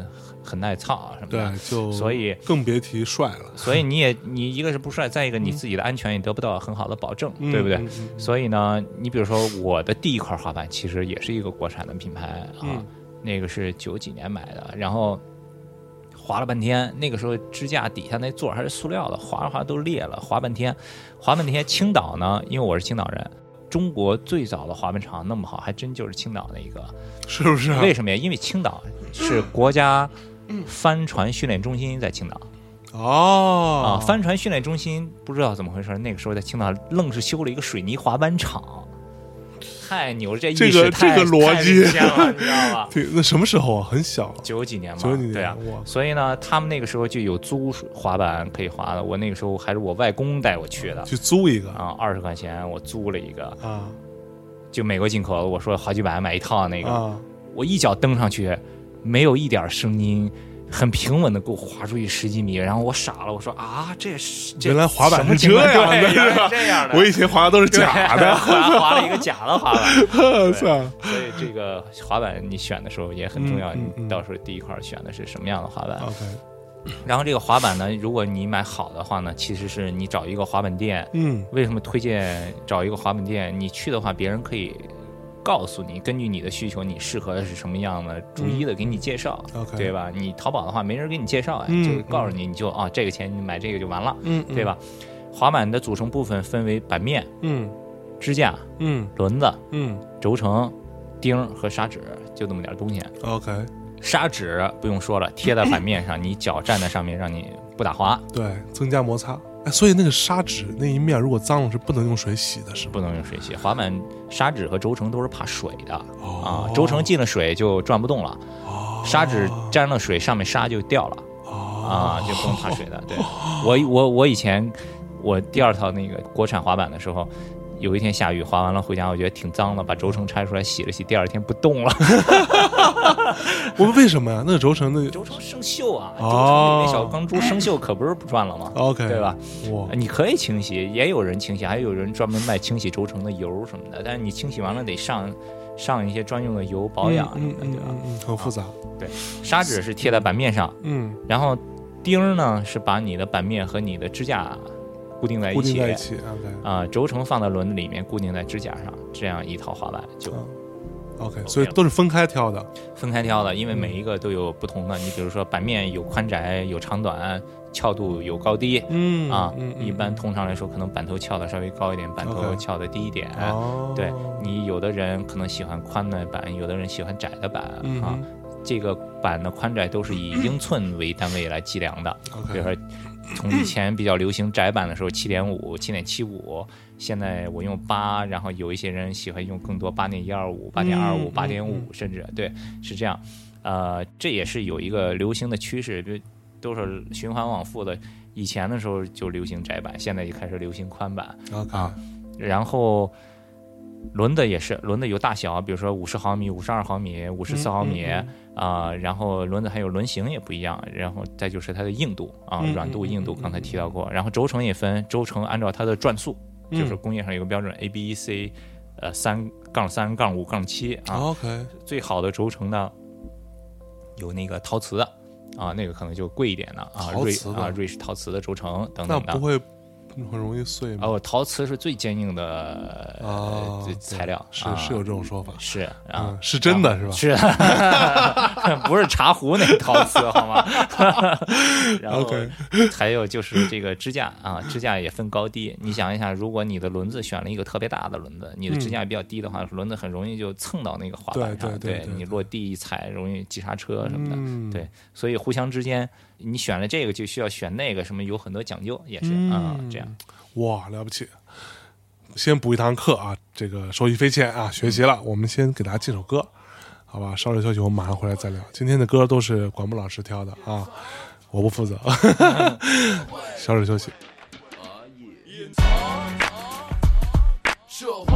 很耐操啊什么的。对，就所以更别提帅了，所以你也你一个是不帅，再一个你自己的安全也得不到很好的保证，嗯对不对？嗯嗯所以呢，你比如说我的第一块滑板其实也是一个国产的品牌啊，嗯那个是九几年买的，然后滑了半天，那个时候支架底下那座还是塑料的，滑着滑着都裂了，滑半天，滑半天。青岛呢，因为我是青岛人。中国最早的滑板场那么好，还真就是青岛那一个。是不是啊？为什么呀？因为青岛是国家帆船训练中心在青岛哦啊，帆船训练中心不知道怎么回事，那个时候在青岛愣是修了一个水泥滑板场，太牛了！这意这识太个这个逻辑你知道吧？(laughs) 对，那什么时候啊？很小，九几年嘛，九几年对啊。所以呢，他们那个时候就有租滑板可以滑的。我那个时候还是我外公带我去的去租一个啊，二十块钱我租了一个，啊就美国进口的。我说好几百买一套那个，啊，我一脚蹬上去，没有一点声音，很平稳的给我滑出去十几米。然后我傻了，我说啊，这是原来滑板是这样的原来是这样的。我以前滑的都是假的，(laughs) 滑滑了一个假的 (laughs) 滑板。(laughs) 所以这个滑板你选的时候也很重要，你到时候第一块选的是什么样的滑板。然后这个滑板呢，如果你买好的话呢，其实是你找一个滑板店。嗯为什么推荐找一个滑板店？你去的话，别人可以告诉你，根据你的需求，你适合的是什么样的，逐一的给你介绍对吧？你淘宝的话，没人给你介绍就告诉你，你就啊，这个钱你买这个就完了，嗯，对吧？滑板的组成部分分为板面、嗯支架、嗯轮子、嗯轴承、钉和砂纸，就这么点东西。，OK，砂纸不用说了，贴在板面上，你脚站在上面，让你不打滑。对，增加摩擦，哎，所以那个砂纸那一面如果脏了是不能用水洗的，是吧？不能用水洗。滑板砂纸和轴承都是怕水的哦啊，轴承进了水就转不动了，哦砂纸沾了水，上面砂就掉了哦啊，就不用怕水的。对我我我以前我第二套那个国产滑板的时候。有一天下雨，滑完了回家，我觉得挺脏的，把轴承拆出来洗了洗，第二天不动了。(laughs) 我们为什么呀？那个轴承那轴承生锈啊，轴哦承里面小钢珠生锈，可不是不转了吗？OK 对吧？哇你可以清洗，也有人清洗，还有人专门卖清洗轴承的油什么的。但是你清洗完了得上上一些专用的油保养什么的，对吧？嗯嗯，很复杂。对砂纸是贴在板面上，嗯，然后钉儿呢是把你的板面和你的支架固定在一起。定在一起。OK 啊、轴承放在轮子里面，固定在支架上，这样一套滑板就嗯 OK，所以都是分开挑的。分开挑的，因为嗯每一个都有不同的。你比如说板面有宽窄、有长短，翘度有高低，嗯啊，一般通常来说，可能板头翘的稍微高一点，板头翘的低一点。哦，对你有的人可能喜欢宽的板，有的人喜欢窄的板、啊。这个板的宽窄都是以 (clears throat) 英寸为单位来计量的。比如说，从以前比较流行窄版的时候，七点五、七点七五，现在我用八，然后有一些人喜欢用更多，八点一二五、八点二五、嗯八点五嗯，甚至对是这样。呃，这也是有一个流行的趋势，就都是循环往复的。以前的时候就流行窄版，现在就开始流行宽板。OK，啊然后轮子也是，轮子有大小，比如说五十毫米、五十二毫米、五十四毫米嗯。啊、然后轮子还有轮型也不一样，然后再就是它的硬度啊，嗯软度、嗯硬度，嗯刚才提到过。然后轴承也分，轴承按照它的转速，嗯。就是工业上有个标准 A、B、E C，呃，三杠三杠五杠七啊，OK，最好的轴承呢有那个陶瓷的啊，那个可能就贵一点的啊，瑞啊瑞士陶瓷的轴承等等的。那不。会很容易碎吗？哦，陶瓷是最坚硬的啊呃这材料，是啊是有这种说法。是啊嗯，是真的是吧是，(laughs) 不是茶壶那陶瓷好吗？(laughs) 然后还有就是这个支架啊，支架也分高低。你想一想，如果你的轮子选了一个特别大的轮子，你的支架比较低的话，轮子很容易就蹭到那个滑板上，对对对对你落地一踩容易急刹车什么的。嗯对，所以互相之间，你选了这个就需要选那个，什么有很多讲究，也是啊、嗯这样。哇，了不起！先补一堂课啊，这个受益匪浅啊，学习了。我们先给大家进首歌，好吧？稍事休息，我们马上回来再聊。今天的歌都是管木老师挑的啊，我不负责。(laughs) 稍事休息。社会，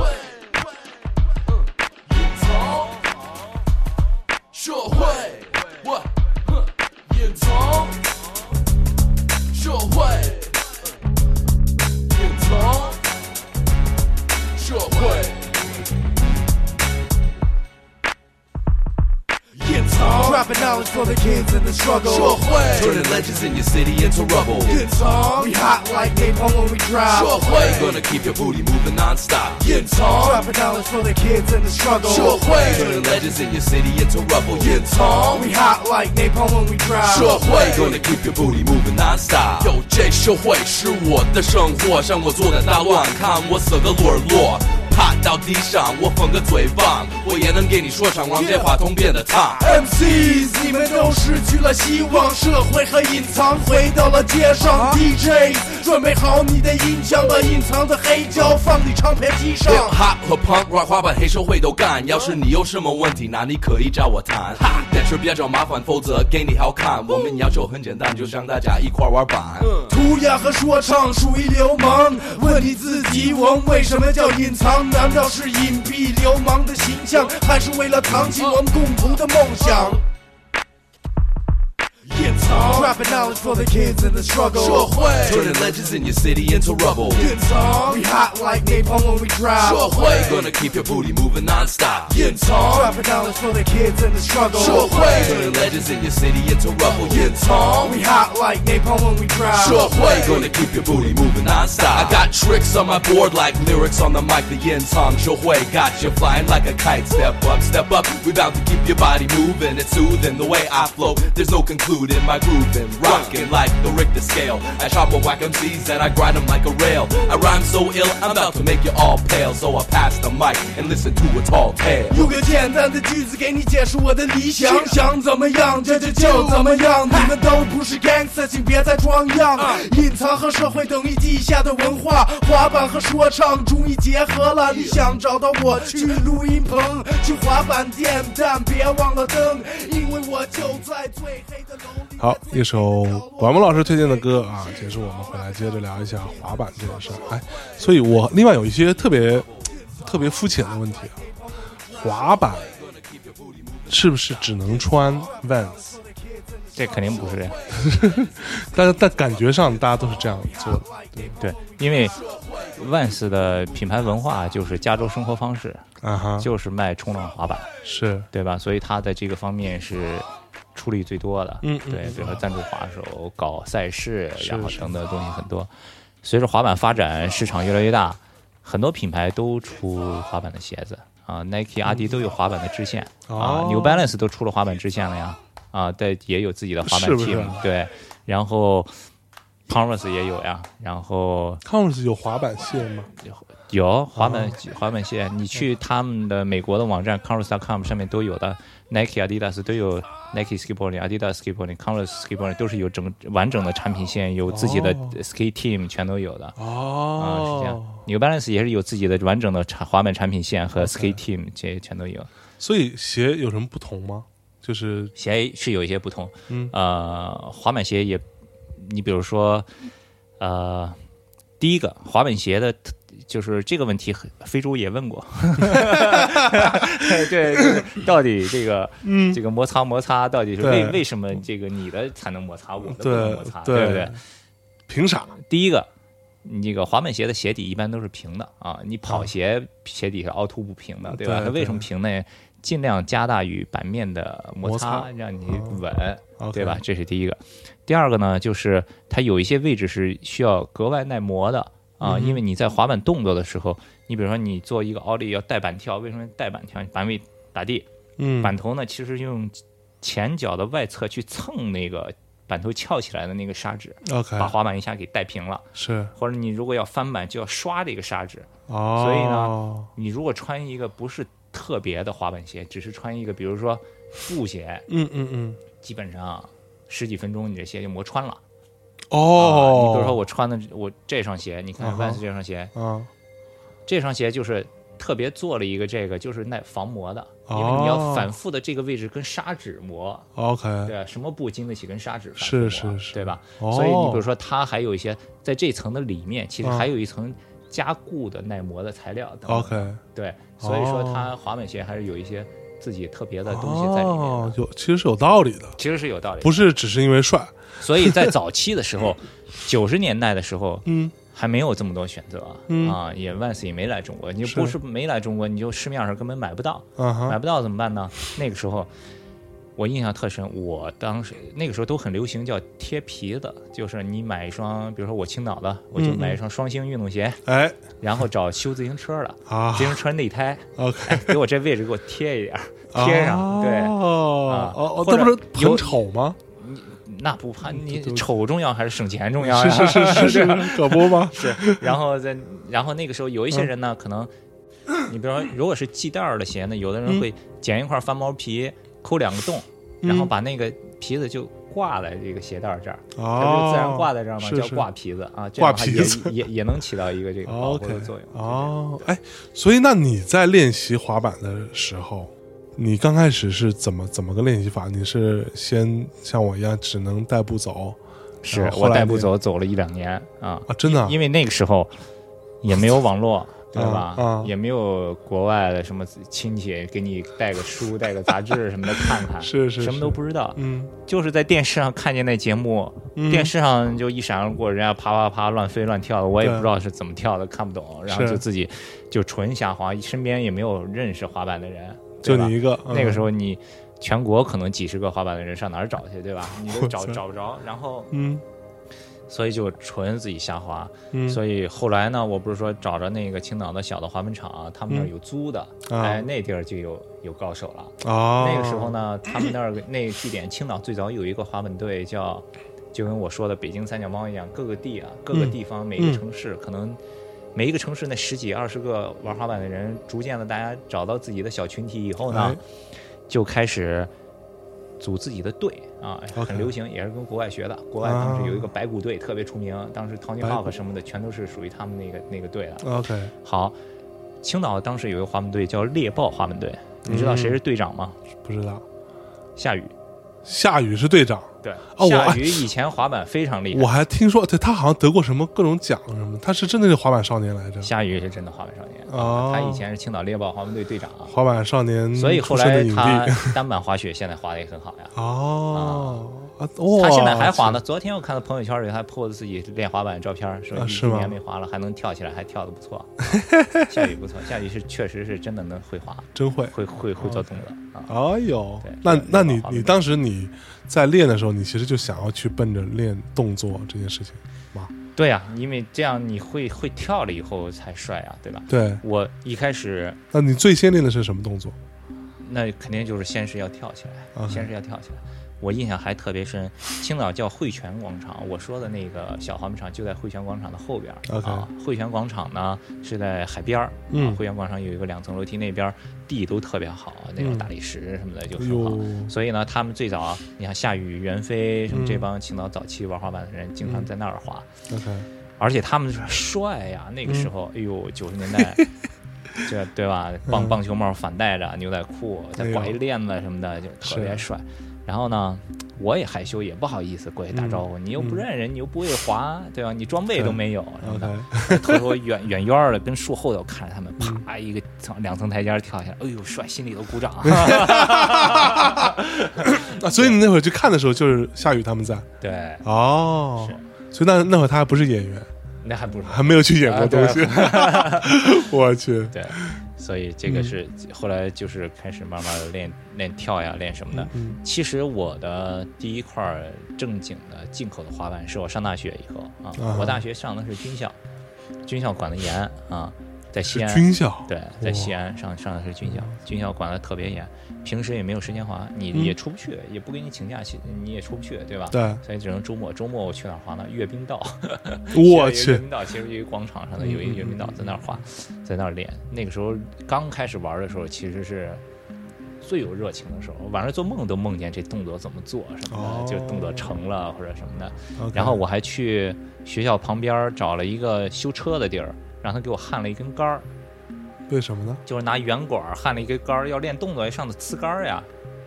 Dropping knowledge for the kids in the struggle. 社会，turning legends in your city into rubble。隐藏 We hot like napalm when we 社 drop. 会，gonna keep your booty moving non-stop。隐藏， Dropping knowledge for the kids in the struggle. 社会，turning legends in your city into rubble。隐藏。 We hot like napalm when we drop. 社会，gonna keep your booty moving non-stop。有这社会是我的生活，让我做的大乱，看我死个落落。 趴到地上，我缝个嘴棒，我也能给你说唱，让这话筒变得烫。MCs，你们都失去了希望，社会和隐藏回到了街上。DJs，准备好你的音箱，把隐藏的黑胶放你唱片机上。hop 和 punk rock 滑板黑社会都干。要是你有什么问题，那你可以找我谈。但是别找麻烦，否则给你好看。我们要求很简单，就是让大家一块玩板。涂鸦和说唱属于流氓，问你自己，我们为什么叫隐藏？难道是隐蔽流氓的形象，还是为了扛起我们共同的梦想？song. Dropping knowledge for the kids in the struggle. Sure way. Turning legends in your city into rubble. Good song. We hot like napalm when we drive. Sure way. Gonna keep your booty moving nonstop. Yin song. Dropping knowledge for the kids in the struggle. Sure way. Turning legends in your city into rubble. Yin song. We hot like napalm when we drive. Sure way. Gonna keep your booty moving nonstop. I got tricks on my board like lyrics on the mic. The Yin song. Sure way. Got you flying like a kite. Step up, step up. We bout to keep your body moving. It's soothing the way I flow. There's no concluding my grooving, rocking like the Richter scale. I chop and whack MCs and I grind them like a rail. I rhyme so ill, I'm about to make you all pale. So I pass the mic and listen to a tall tale. 用个简单的句子给你解释我的理想，想怎么样这就就怎么样。你们都不是 gangster，请别再装样。隐藏和社会等于地下的文化，滑板和说唱终于结合了。你想找到我去录音棚，去滑板店，但别忘了灯，因为我就在最黑的楼里。好，一首管木老师推荐的歌啊，结束我们回来接着聊一下滑板这件事儿。哎，所以我另外有一些特别特别肤浅的问题啊，滑板是不是只能穿 Vans？这肯定不是这样。但是但感觉上大家都是这样做的，对对，因为 Vans 的品牌文化就是加州生活方式，啊哈，就是卖冲浪滑板，是对吧？所以它在这个方面是出力最多的。嗯嗯对，比如说赞助滑手、搞赛事，然后等等的东西很多。随着滑板发展，市场越来越大，很多品牌都出滑板的鞋子。啊，Nike、阿迪都有滑板的支线。啊哦，New Balance 都出了滑板支线了呀。啊，对，也有自己的滑板 team，对，然后 Converse 也有呀，然后 Converse 有滑板线吗？有滑板、哦。滑板鞋，你去他们的美国的网站 Converse.com 上面都有的，Nike、Adidas 都有 Nike skateboarding、Adidas skateboarding、Converse skateboarding 都是有整完整的产品线，有自己的哦 skate team 全都有的。啊，是这样哦，。New Balance 也是有自己的完整的产滑板产品线和 skate team，这些全都有。所以鞋有什么不同吗？就是鞋是有一些不同，嗯呃，滑板鞋也，你比如说，呃，第一个滑板鞋的，就是这个问题，非洲也问过，(laughs) 对，就是到底这个，嗯这个摩擦摩擦到底是为为什么这个你的才能摩擦，我的不能摩擦，对不对？凭啥？第一个，你这个滑板鞋的鞋底一般都是平的啊，你跑鞋鞋底是凹凸不平的，对吧？对它为什么平呢？尽量加大与板面的摩摩擦让你哦稳对吧？这是第一个。第二个呢，就是它有一些位置是需要格外耐磨的啊，因为你在滑板动作的时候，你比如说你做一个奥利要带板跳，为什么带板跳？板尾打地，嗯，板头呢其实用前脚的外侧去蹭那个板头翘起来的那个砂纸，OK 把滑板一下给带平了。是或者你如果要翻板，就要刷这个砂纸。哦，所以呢你如果穿一个不是特别的滑板鞋，只是穿一个比如说布鞋，嗯嗯嗯，基本上十几分钟你这鞋就磨穿了。哦，啊你比如说我穿的我这双鞋，你看 Vans 这双鞋，嗯，这双鞋就是特别做了一个这个，就是耐防磨的，因为哦你要反复的这个位置跟砂纸磨。OK，对啊，什么布经得起跟砂纸反复是磨是是对吧？哦。所以你比如说，它还有一些在这层的里面，其实嗯还有一层加固的耐磨的材料等等。OK，对，所以说哦它滑板鞋还是有一些自己特别的东西在里面，哦，有其实是有道理的，其实是有道理。不是只是因为帅，所以在早期的时候，九十年代的时候，嗯还没有这么多选择、嗯啊，也 Vans 也没来中国，你是不是没来中国，你就市面上根本买不到，啊，买不到怎么办呢？那个时候。我印象特深，我当时那个时候都很流行叫贴皮的，就是你买一双，比如说我青岛的，我就买一双双星运动鞋，哎然后找修自行车的，啊自行车内胎，，OK，给我这位置给我贴一点，贴上，对，哦啊哦哦，或者那不是有很丑吗？那不怕你对丑重要还是省钱重要是呀？是是是是，(laughs) 可不吗？是，然后在然后那个时候有一些人呢，可能你比如说如果是系带儿的鞋呢，有的人会剪一块翻毛皮，抠两个洞，然后嗯把那个皮子就挂在这个鞋带儿这儿，它哦，就自然挂在这儿嘛，叫挂皮子啊，这挂皮子也也能起到一个这个保护的作用。哦，哎，所以那你在练习滑板的时候，你刚开始是怎么怎么个练习法？你是先像我一样只能代步走是我代步走走了一两年啊，啊？真的啊？因为那个时候也没有网络，(laughs) 对吧？啊啊。也没有国外的什么亲戚给你带个书、带个杂志什么的看看，(laughs) 是是什么都不知道，嗯，就是在电视上看见那节目，嗯。电视上就一闪而过，人家啪啪啪乱飞乱跳的，我也不知道是怎么跳的，看不懂，然后就自己就纯瞎滑，身边也没有认识滑板的人，就你一个，那个时候，你全国可能几十个滑板的人，上哪儿找去，对吧？你都找找不着，然后嗯所以就纯自己瞎滑。嗯所以后来呢，我不是说找着那个青岛的小的滑板厂，他们那儿有租的，啊哎，那地儿就有有高手了。哦，那个时候呢，他们那儿那个据点，青岛最早有一个滑板队叫，就跟我说的北京三角猫一样，各个地啊，各个地方每个城市可能。每一个城市那十几二十个玩滑板的人，逐渐的大家找到自己的小群体以后呢，哎就开始组自己的队啊，很流行，也是跟国外学的。国外当时有一个白骨队特别出名，当时 Tony Hawk 什么的全都是属于他们那个那个队的。OK，好，青岛当时有一个滑板队叫猎豹滑板队，你知道谁是队长吗？不知道。夏雨。夏雨是队长，对，哦夏雨以前滑板非常厉害。我还听说，对他好像得过什么各种奖什么，他是真的是滑板少年来着，夏雨是真的滑板少年，哦他以前是青岛猎豹滑板队队长，滑板少年所以后来他。单板滑雪现在滑的也很好呀。哦，啊哇，他现在还滑呢。昨天我看到朋友圈里还 po 自己练滑板的照片，说一年没滑了，还能跳起来，还跳的不错。(laughs) 夏雨不错，夏雨是确实是真的能会滑，真会。会会会做动作啊。哎呦，那那你你当时你在练的时候，你其实就想要去奔着练动作这件事情吗？对呀、因为这样你会会跳了以后才帅啊，对吧？对，我一开始那你最先练的是什么动作？那肯定就是先是要跳起来先是要跳起来。我印象还特别深，青岛叫汇泉广场，我说的那个小滑冰场就在汇泉广场的后边儿。啊，汇泉广场呢是在海边儿，嗯啊汇泉广场有一个两层楼梯，那边儿地都特别好，那种嗯大理石什么的就哎很好。呦，所以呢，他们最早，你看夏雨、袁飞什么嗯这帮青岛早期玩滑板的人，经常在那儿滑。OK，而且他们是帅呀，那个时嗯候，哎呦，九十年代，(laughs) 这对吧？棒棒球帽反戴着，牛仔裤，再挂一链子什么的，就特别帅。然后呢，我也害羞，也不好意思过去打招呼，你又不认人，你又不会滑，对吧？你装备都没有什么的，OK，(laughs) 偷偷远远远的跟树后头看着他们，嗯。啪一个层两层台阶跳下来，哎呦帅，心里都鼓掌。(laughs) (laughs) 啊，所以你那会儿去看的时候，就是夏雨他们在。对，哦，所以那那会儿他还不是演员，那还不是。还没有去演过东西，我去，对，所以这个是后来就是开始慢慢的练练跳呀，练什么的。嗯其实我的第一块正经的进口的滑板是我上大学以后啊，啊。我大学上的是军校，军校管的严啊，在西安。军校，对，在西安上上的是军校，军校管的特别严，平时也没有时间滑，你嗯也出不去，也不给你请假去，你也出不去，对吧？对，所以只能周末。周末我去哪儿滑呢？阅兵道。(laughs) 我西安有一个阅去，兵道其实有一个广场上的有一个阅兵道在那儿滑，在那儿练。那个时候刚开始玩的时候，其实是最有热情的时候，晚上做梦都梦见这动作怎么做什么的，哦就动作成了或者什么的。然后我还去学校旁边找了一个修车的地儿，让他给我焊了一根杆儿，为什么呢？就是拿圆管儿焊了一根杆儿，要练动作上的呲杆儿呀。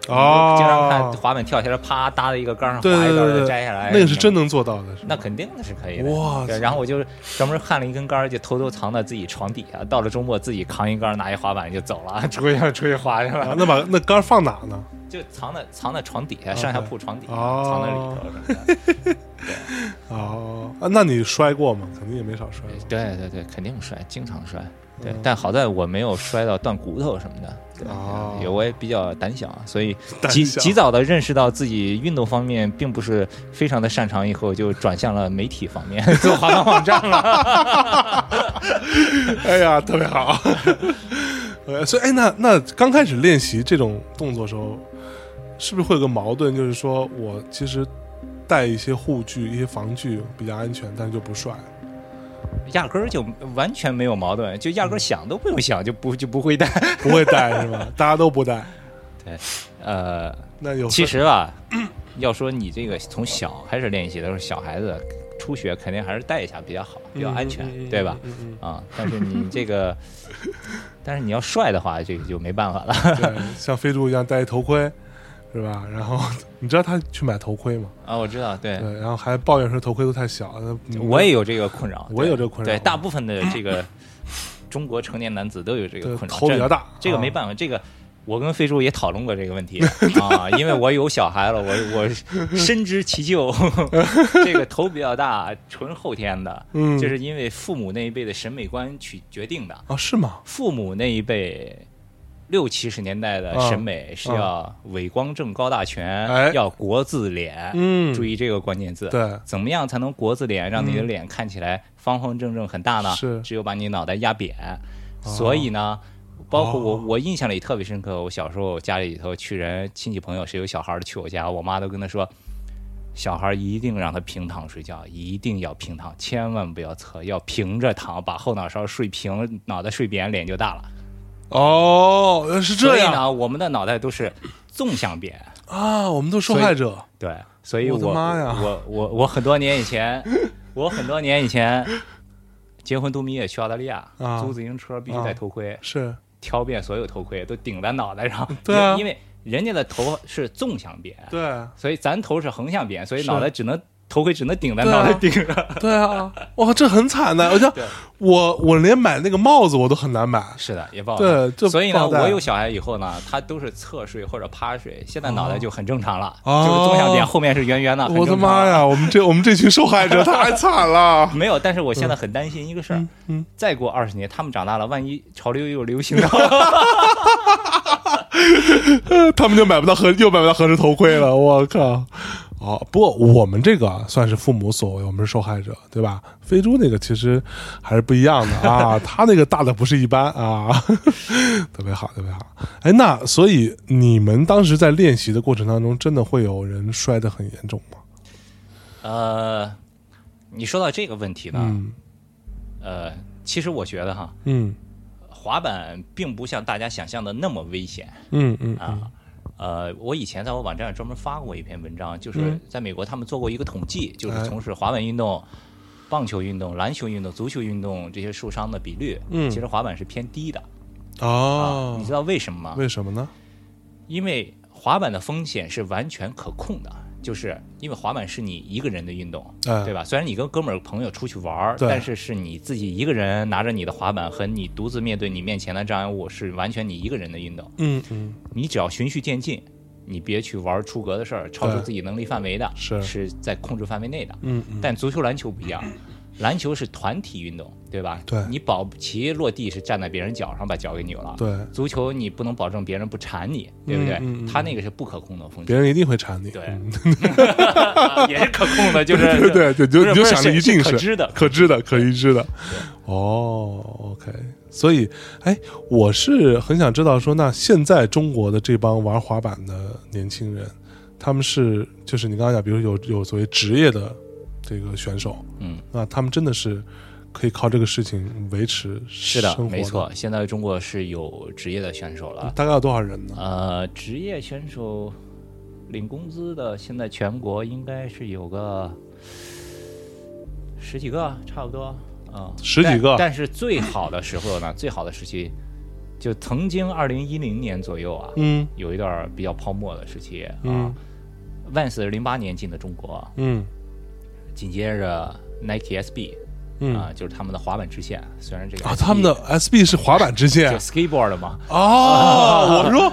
哦，经常看滑板跳下来，啪搭在一个杆儿上，滑一杆儿对对对摘下来，那个是真能做到的，那肯定的是可以的。然后我就专门焊了一根杆儿，就偷偷藏在自己床底下。到了周末，自己扛一杆儿，拿一滑板就走了，(laughs) 出去出去滑去啊了。那把那杆儿放哪呢？就藏在藏在床底下，上下铺床底下，哦藏在里头什么的。(laughs) 哦，啊，那你摔过吗？肯定也没少摔。对对对，肯定摔，经常摔。对嗯，但好在我没有摔到断骨头什么的。对，哦也我也比较胆小，所以及及早的认识到自己运动方面并不是非常的擅长，以后就转向了媒体方面，(laughs) 做滑板网站了。(laughs) 哎呀，特别好。呃，(laughs) 所以哎，那那刚开始练习这种动作的时候，是不是会有个矛盾？就是说我其实带一些护具、一些防具比较安全，但是就不帅。压根儿就完全没有矛盾，就压根儿想都不用想，就不就不会带。(laughs) 不会带是吧？大家都不带。呃，那有其实吧，(clears throat) 要说你这个从小开始练习的时候，小孩子初学肯定还是带一下比较好，比较安全，对吧？嗯嗯啊，但是你这个，(laughs) 但是你要帅的话，这个就没办法了。(laughs) 像飞猪一样戴一头盔，是吧？然后你知道他去买头盔吗？啊，我知道，对，对，然后还抱怨说头盔都太小。那我也有这个困扰，我也有这个困扰对，大部分的这个中国成年男子都有这个困扰，头比较大啊这个没办法，这个。我跟飞猪也讨论过这个问题 (laughs) 啊，因为我有小孩了，我我深知其咎。(laughs) 这个头比较大，纯后天的，嗯就是因为父母那一辈的审美观去决定的。啊，是吗？父母那一辈六七十年代的啊审美是要伟光正高大全，哎要国字脸，嗯注意这个关键字。对怎么样才能国字脸，让你的脸看起来方方正正很大呢？是只有把你脑袋压扁。所以呢，包括我，哦我印象里特别深刻。我小时候家里头去人亲戚朋友，谁有小孩的去我家，我妈都跟他说。小孩一定让他平躺睡觉，一定要平躺，千万不要侧，要平着躺，把后脑勺睡平，脑袋睡扁，脸就大了。哦，是这样所以呢，我们的脑袋都是纵向扁。啊，我们都受害者。对，所以我我的妈呀。我我我很多年以前，我很多年以前结婚度蜜月去澳大利亚，啊。租自行车必须戴头盔，是。挑遍所有头盔都顶在脑袋上。(laughs) 对啊。因因为人家的头是纵向扁，对。所以咱头是横向扁，所以脑袋只能头盔只能顶在脑袋顶上。(laughs) (laughs) 对啊，哇，这很惨的。我就我我连买那个帽子我都很难买。是的，也不好对所以呢，我有小孩以后呢，他都是侧睡或者趴睡，现在脑袋就很正常了，哦就是纵向点，后面是圆圆的。我的妈！呀，我们这我们这群受害者 (laughs) 太惨了。没有，但是我现在很担心一个事儿，嗯再过二十年，他们长大了，万一潮流又流行了，他们就买不到合，又买不到合适头盔了。我靠！哦，不过我们这个啊算是父母所为，我们是受害者，对吧？飞猪那个其实还是不一样的啊，(laughs) 他那个大的不是一般啊，(laughs) 特别好，特别好。哎，那所以你们当时在练习的过程当中，真的会有人摔得很严重吗？呃，你说到这个问题呢，嗯呃，其实我觉得哈，嗯滑板并不像大家想象的那么危险嗯嗯啊。呃，我以前在我网站上专门发过一篇文章，就是嗯在美国他们做过一个统计，就哎是从事滑板运动、棒球运动、篮球运动、足球运动这些受伤的比率，嗯其实滑板是偏低的。哦啊，你知道为什么吗？为什么呢？因为滑板的风险是完全可控的，就是因为滑板是你一个人的运动，哎对吧？虽然你跟哥们儿朋友出去玩儿，但是是你自己一个人拿着你的滑板和你独自面对你面前的障碍物，是完全你一个人的运动。嗯嗯，你只要循序渐进，你别去玩出格的事儿，超出自己能力范围的，是是在控制范围内的。嗯嗯，但足球、篮球不一样，(clears throat) 篮球是团体运动，对吧？对你保不齐落地是站在别人脚上把脚给扭了。对，足球你不能保证别人不缠你，对不对？嗯嗯嗯他那个是不可控的风险，别人一定会缠你。对嗯 (laughs) 也是可控的，就是 (laughs) 对对你就想着一定是定可知的，可知的、可预知的。哦，OK，所以，哎，我是很想知道说，那现在中国的这帮玩滑板的年轻人，他们是就是你刚刚讲，比如有有所谓职业的这个选手，嗯，那他们真的是可以靠这个事情维持是的，没错。现在中国是有职业的选手了，大概有多少人呢？呃，职业选手领工资的，现在全国应该是有个十几个，差不多，啊，十几个但。但是最好的时候呢，(laughs) 最好的时期，就曾经二零一零年左右啊，嗯有一段比较泡沫的时期啊。嗯 Vans 是零八年进的中国，嗯紧接着 Nike SB 嗯啊、就是他们的滑板支线。虽然这个啊他们的 SB 是滑板支线 (laughs) 就 skateboard 嘛，哦，(laughs) 我说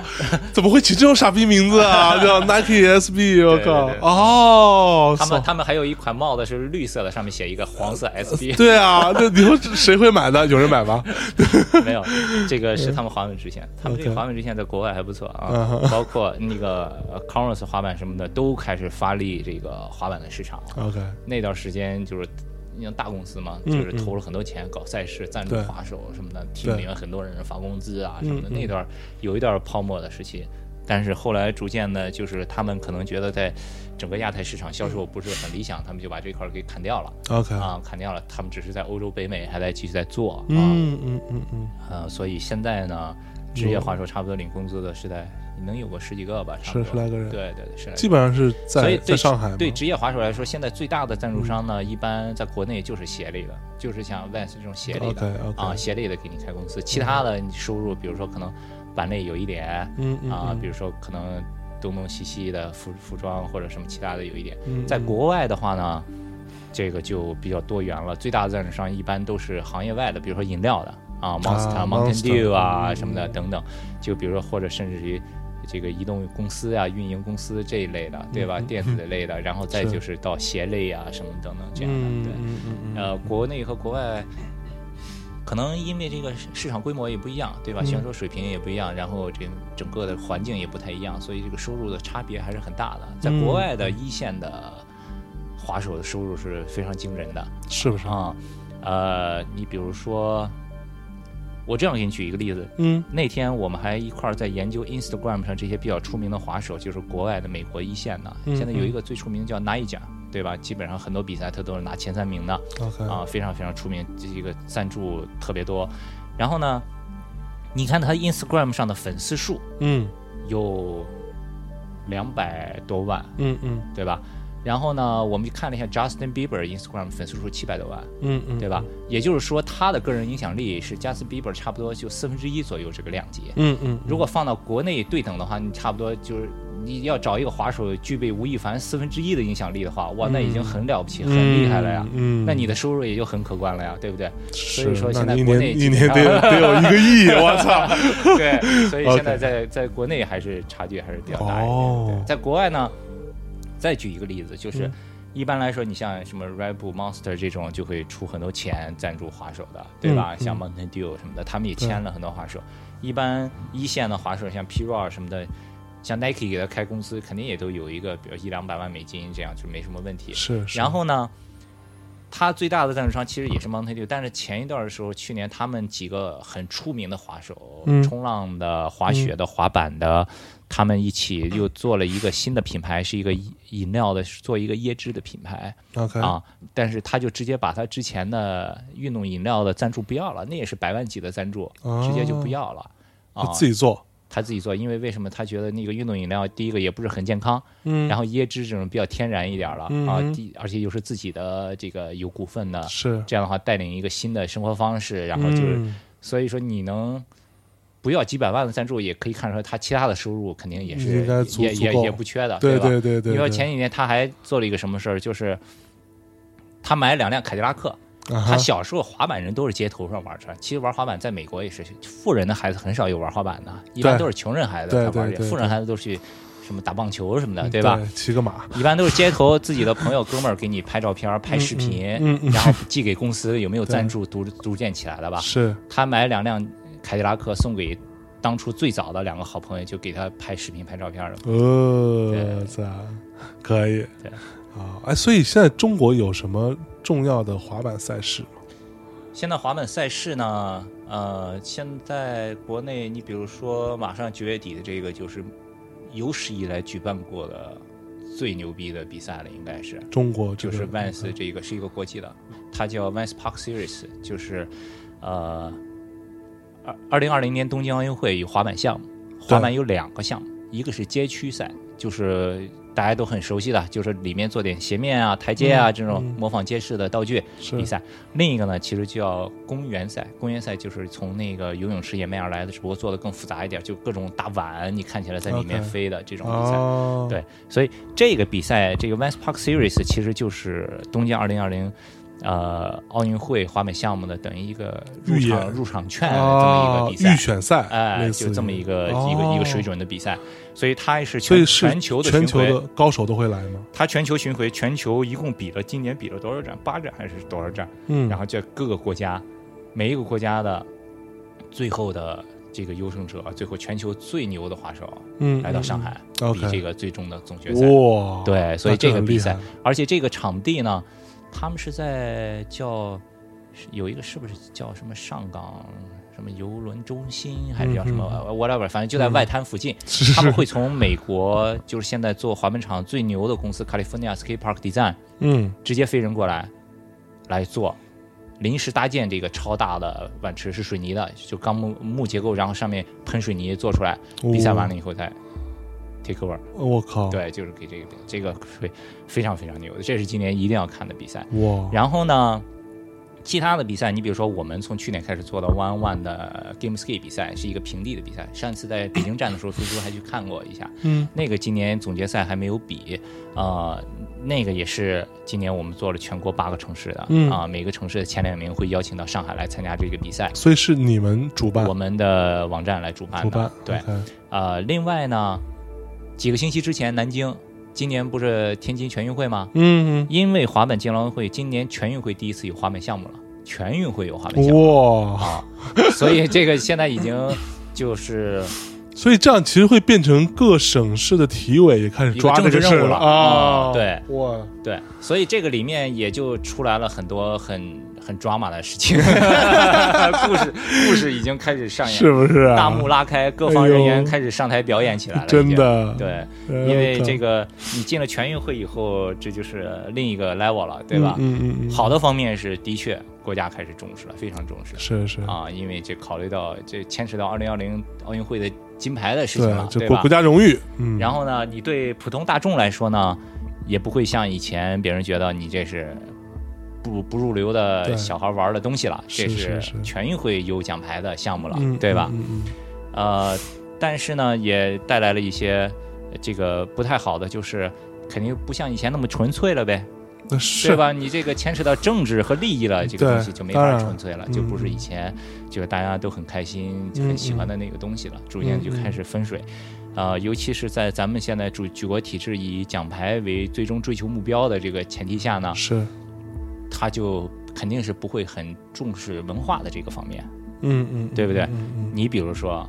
怎么会起这种傻逼名字啊？叫 Nike SB，(laughs) 我靠哦，他们他们还有一款帽子是绿色的，上面写一个黄色 SB，对啊，那你说谁会买呢？有人买吗？没有，这个是他们滑板支线。他们这个滑板支线在国外还不错嗯啊，包括那个呃 Converse 滑板什么的都开始发力这个滑板的市场。OK，那段时间就是。你像大公司嘛，嗯就是投了很多钱搞赛事、赞助滑手什么的，提名很多人发工资啊什么的。那段有一段泡沫的时期，但是后来逐渐的，就是他们可能觉得在整个亚太市场销售不是很理想，他们就把这块儿给砍掉了。OK，啊，砍掉了。他们只是在欧洲、北美还在继续在做。啊，嗯嗯嗯嗯，呃，所以现在呢，职业滑手差不多领工资的是在能有个十几个吧，差不多。十十来个人。对对对，十来个基本上是在所以对在上海吗？对职业滑手来说，现在最大的赞助商呢，一般在国内就是鞋类的，就是像 Vans 这种鞋类的 OK，OK。啊，鞋类的给你开公司，其他的你收入，比如说可能板类有一点嗯嗯啊，嗯。比如说可能东东西西的服服装或者什么其他的有一点，嗯在国外的话呢。这个就比较多元了，最大的赞助商一般都是行业外的，比如说饮料的啊，Monster、Mountain Monster，Dew 啊嗯。什么的等等，就比如说或者甚至于这个移动公司啊、运营公司这一类的，对吧？嗯电子类的，然后再就是到鞋类啊什么等等这样的，对。呃，国内和国外可能因为这个市市场规模也不一样，对吧？嗯选手水平也不一样，然后这个整个的环境也不太一样，所以这个收入的差别还是很大的。在嗯国外的一线的滑手的收入是非常惊人的是不是？啊、呃，你比如说，我这样给你举一个例子，嗯那天我们还一块儿在研究 Instagram 上这些比较出名的滑手，就是国外的美国一线的。嗯现在有一个最出名叫 n i j a 对吧？基本上很多比赛他都是拿前三名的啊，非常非常出名，这个赞助特别多。然后呢，你看他 Instagram 上的粉丝数嗯有两百多万，嗯嗯对吧？然后呢，我们就看了一下 Justin Bieber Instagram 粉丝数七百多万，嗯嗯，对吧？也就是说，他的个人影响力是 Justin Bieber 差不多就四分之一左右这个量级。嗯嗯，如果放到国内对等的话，你差不多就是你要找一个滑手具备吴亦凡四分之一的影响力的话，哇，那已经很了不起、很厉害了呀。嗯，那你的收入也就很可观了呀，对不对？所以说现在国内年一年得得有一个 (laughs) 亿，我操！对，所以现在在在国内还是差距还是比较大一点。哦对，在国外呢，再举一个例子，就是、嗯一般来说，你像什么 Red Bull Monster 这种，就会出很多钱赞助滑手的，对吧？嗯像 Mountain Dew 什么的，他们也签了很多滑手。一般一线的滑手，像 P Roll 什么的。像 Nike 给他开工资，肯定也都有一个，比如一两百万美金，这样就没什么问题。是，是然后呢，他最大的赞助商其实也是 Mountain Dew，但是前一段的时候，去年他们几个很出名的滑手，嗯。冲浪的、滑雪的、滑板的，他们一起又做了一个新的品牌，是一个饮饮料的，做一个椰汁的品牌。OK 啊。但是他就直接把他之前的运动饮料的赞助不要了，那也是百万级的赞助，哦。直接就不要了。啊，自己做，他自己做，因为为什么他觉得那个运动饮料，第一个也不是很健康，嗯，然后椰汁这种比较天然一点了、嗯。啊，第而且又是自己的这个有股份的，是，这样的话带领一个新的生活方式，然后就是、嗯所以说你能不要几百万的赞助，也可以看出来他其他的收入肯定也是也也也不缺的，对吧？对对对，对因为前几年他还做了一个什么事儿，就是他买了两辆凯迪拉克。啊他小时候滑板人都是街头上玩车，其实玩滑板在美国也是，富人的孩子很少有玩滑板的，一般都是穷人孩子对才玩富人孩子都去什么打棒球什么的，对吧？？骑个马，一般都是街头自己的朋友哥们儿给你拍照片、拍视频，然后寄给公司，有没有赞助逐逐渐起来的吧？是，他买两辆凯迪拉克送给当初最早的两个好朋友，就给他拍视频、拍照片了。呃，可以，对。啊，哎，所以现在中国有什么重要的滑板赛事吗？现在滑板赛事呢，呃，现在国内你比如说马上九月底的这个，就是有史以来举办过的最牛逼的比赛了，应该是。中国这个就是 Vans 这个是一个国际的，它叫 Vans Park Series，就是呃，二二零二零年东京奥运会有滑板项目，滑板有两个项目，一个是街区赛，就是大家都很熟悉的，就是里面做点斜面啊、台阶啊、嗯这种嗯模仿街式的道具比赛。另一个呢，其实叫公园赛，公园赛就是从那个游泳池演变而来的，只不过做的更复杂一点，就各种大碗，你看起来在里面飞的这种比赛。哦，对，所以这个比赛，这个 Vans Park Series 其实就是东京二零二零呃奥运会滑板项目的等于一个入场入场券的这么一个比赛啊预。选赛，哎，就这么一个、一个哦一个水准的比赛，所以它是全所以是全球的全球的，高手都会来吗？它全球巡回，全球一共比了今年比了多少站？八站还是多少站？嗯，然后这各个国家，每一个国家的最后的这个优胜者，最后全球最牛的滑手嗯来到上海，比这个最终的总决赛。哇，对，所以这个比赛，而且这个场地呢，他们是在叫有一个是不是叫什么上港什么游轮中心，还是叫什么、嗯 whatever，反正就在外滩附近。(laughs) 他们会从美国，就是现在做滑板场最牛的公司 California Skate Park Design 嗯直接飞人过来来做。临时搭建这个超大的碗池是水泥的，就钢木木结构，然后上面喷水泥做出来。比赛完了以后再 take over。我靠，对，就是给这个这个非非常非常牛的，这是今年一定要看的比赛。哇，然后呢，其他的比赛，你比如说我们从去年开始做的 One One 的 Game Ski 比赛，是一个平地的比赛。上次在北京站的时候，苏苏还去看过一下。嗯，那个今年总决赛还没有比，呃，那个也是今年我们做了全国八个城市的，嗯啊，每个城市的前两名会邀请到上海来参加这个比赛。所以是你们主办我们的网站来主办的，主办对呃，另外呢，几个星期之前，南京今年不是天津全运会吗？嗯嗯。因为滑板金奥会今年全运会第一次有滑板项目了，全运会有滑板项哇，目啊，所以这个现在已经就是 (laughs) 所以这样其实会变成各省市的体委也开始抓政这个任务了。啊，啊对。哇，对，所以这个里面也就出来了很多很很 drama 的事情，(laughs) 故事故事已经开始上演，是不是啊？大幕拉开，各方人员开始上台表演起来了，真的，对。呃，因为这个个你进了全运会以后，这就是另一个 level 了，对吧？嗯嗯嗯，好的方面是，的确国家开始重视了，非常重视是是，啊，因为这考虑到这牵扯到二零二零奥运会的金牌的事情了，对吧这国国？家荣誉，嗯，然后呢，你对普通大众来说呢，也不会像以前别人觉得你这是不不入流的小孩玩的东西了，这是全运会有奖牌的项目了，嗯对吧？呃，但是呢，也带来了一些呃这个不太好的，就是肯定不像以前那么纯粹了呗，是对？吧？你这个牵扯到政治和利益了，这个东西就没法纯粹了，嗯就不是以前就是大家都很开心、很喜欢的那个东西了，逐渐就开始分水。呃，尤其是在咱们现在主举国体制以奖牌为最终追求目标的这个前提下呢，是，他就肯定是不会很重视文化的这个方面。嗯嗯，对不对？你比如说，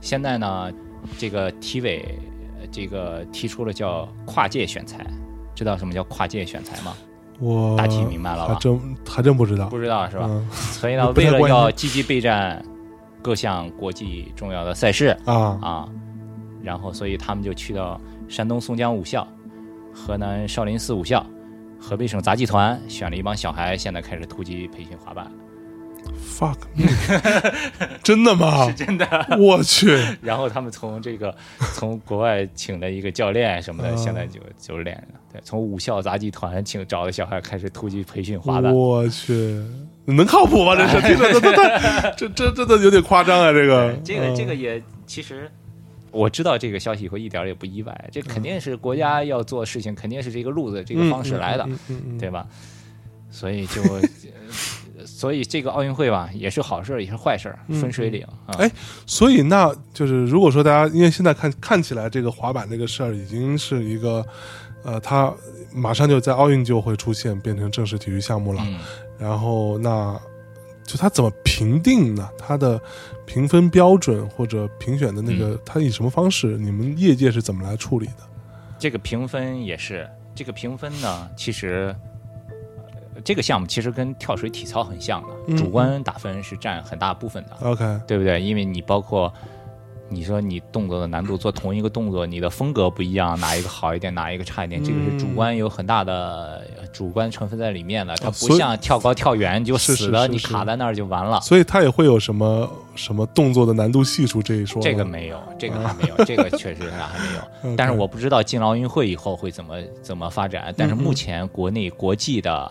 现在呢，这个体委呃这个提出了叫跨界选材，知道什么叫跨界选材吗？我大体明白了吧？还真还真不知道，不知道是吧？嗯。所以呢，(laughs) 为了要积极备战各项国际重要的赛事啊，啊，然后所以他们就去到山东松江武校、河南少林寺武校、河北省杂技团，选了一帮小孩，现在开始突击培训滑板。fuck，me (laughs) 真的吗？(laughs) 是真的。我去，(laughs) 然后他们从这个从国外请的一个教练什么的，哦现在就就练了。对，从武校杂技团请找的小孩开始突击培训滑板。我去，能靠谱吗？这是这这这这这这真的有点夸张啊！这个，这个嗯这个也其实。我知道这个消息以后一点也不意外，这肯定是国家要做事情，肯定是这个路子、这个方式来的，对吧？所以就，呃所以这个奥运会吧，也是好事儿，也是坏事儿，分水岭啊。哎所以那就是如果说大家，因为现在看看起来这个滑板这个事儿已经是一个，呃，它马上就在奥运就会出现，变成正式体育项目了。嗯，然后那就它怎么评定呢？它的评分标准或者评选的那个，它以什么方式？你们业界是怎么来处理的？这个评分也是，这个评分呢，其实。呃这个项目其实跟跳水、体操很像的，嗯主观打分是占很大部分的，OK，对不对？因为你包括你说你动作的难度，做同一个动作，你的风格不一样，哪一个好一点，哪一个差一点，这个是主观有很大的呃主观成分在里面的。它不像跳高跳远你就死了，你卡在那儿就完了。所以它也会有什么什么动作的难度系数这一说？这个没有，这个还没有，这个确实是还没有。(laughs) 但是我不知道进了奥运会以后会怎么怎么发展。但是目前国内国际的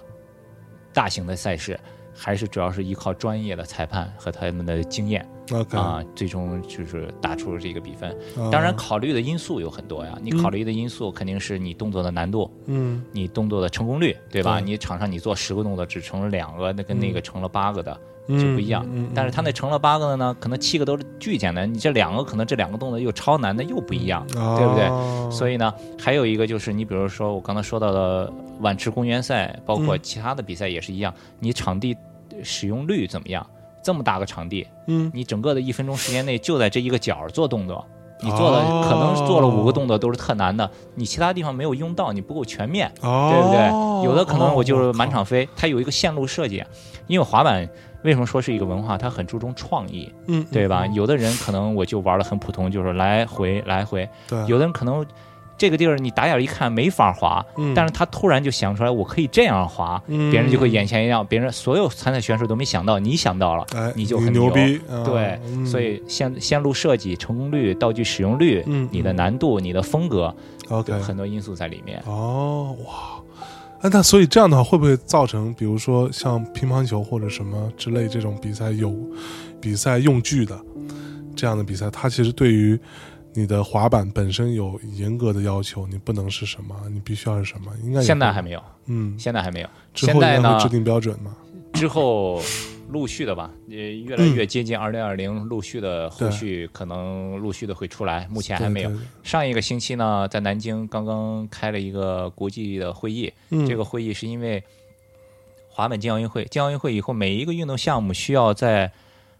大型的赛事，还是主要是依靠专业的裁判和他们的经验啊，最终就是打出了这个比分。啊当然，考虑的因素有很多呀。你考虑的因素肯定是你动作的难度，嗯你动作的成功率，对吧？对你场上你做十个动作只成了两个，那跟那个成了八个的就嗯不一样。但是他那成了八个的呢，可能七个都是巨简单，你这两个可能这两个动作又超难的又不一样，对不对？对所以呢，还有一个就是你比如说我刚才说到的碗池公园赛，包括嗯其他的比赛也是一样，你场地使用率怎么样？这么大个场地，嗯你整个的一分钟时间内就在这一个角做动作，你做了、哦可能做了五个动作都是特难的，你其他地方没有用到，你不够全面，哦，对不对？有的可能我就是哦满场飞，它有一个线路设计，因为滑板为什么说是一个文化？它很注重创意，嗯，对吧？嗯有的人可能我就玩的很普通，就是来回来回，对，有的人可能这个地儿你打眼一看没法滑，嗯但是他突然就想出来我可以这样滑，嗯别人就会眼前一亮，别人所有参赛选手都没想到，你想到了。哎，你就很牛逼，啊对，嗯所以线线路设计、成功率、道具使用率、嗯你的难度、你的风格，OK 有很多因素在里面。哦哇。啊，那所以这样的话，会不会造成，比如说像乒乓球或者什么之类这种比赛有比赛用具的这样的比赛，它其实对于你的滑板本身有严格的要求，你不能是什么，你必须要是什么，应该现在还没有，嗯，现在还没有。之后应该会，制定标准吗？之后陆续的吧，也，越来越接近二零二零，陆续的后续可能陆续的会出来，目前还没有。上一个星期呢，在南京刚刚开了一个国际的会议，嗯。这个会议是因为滑板进奥运会，进奥运会以后每一个运动项目需要在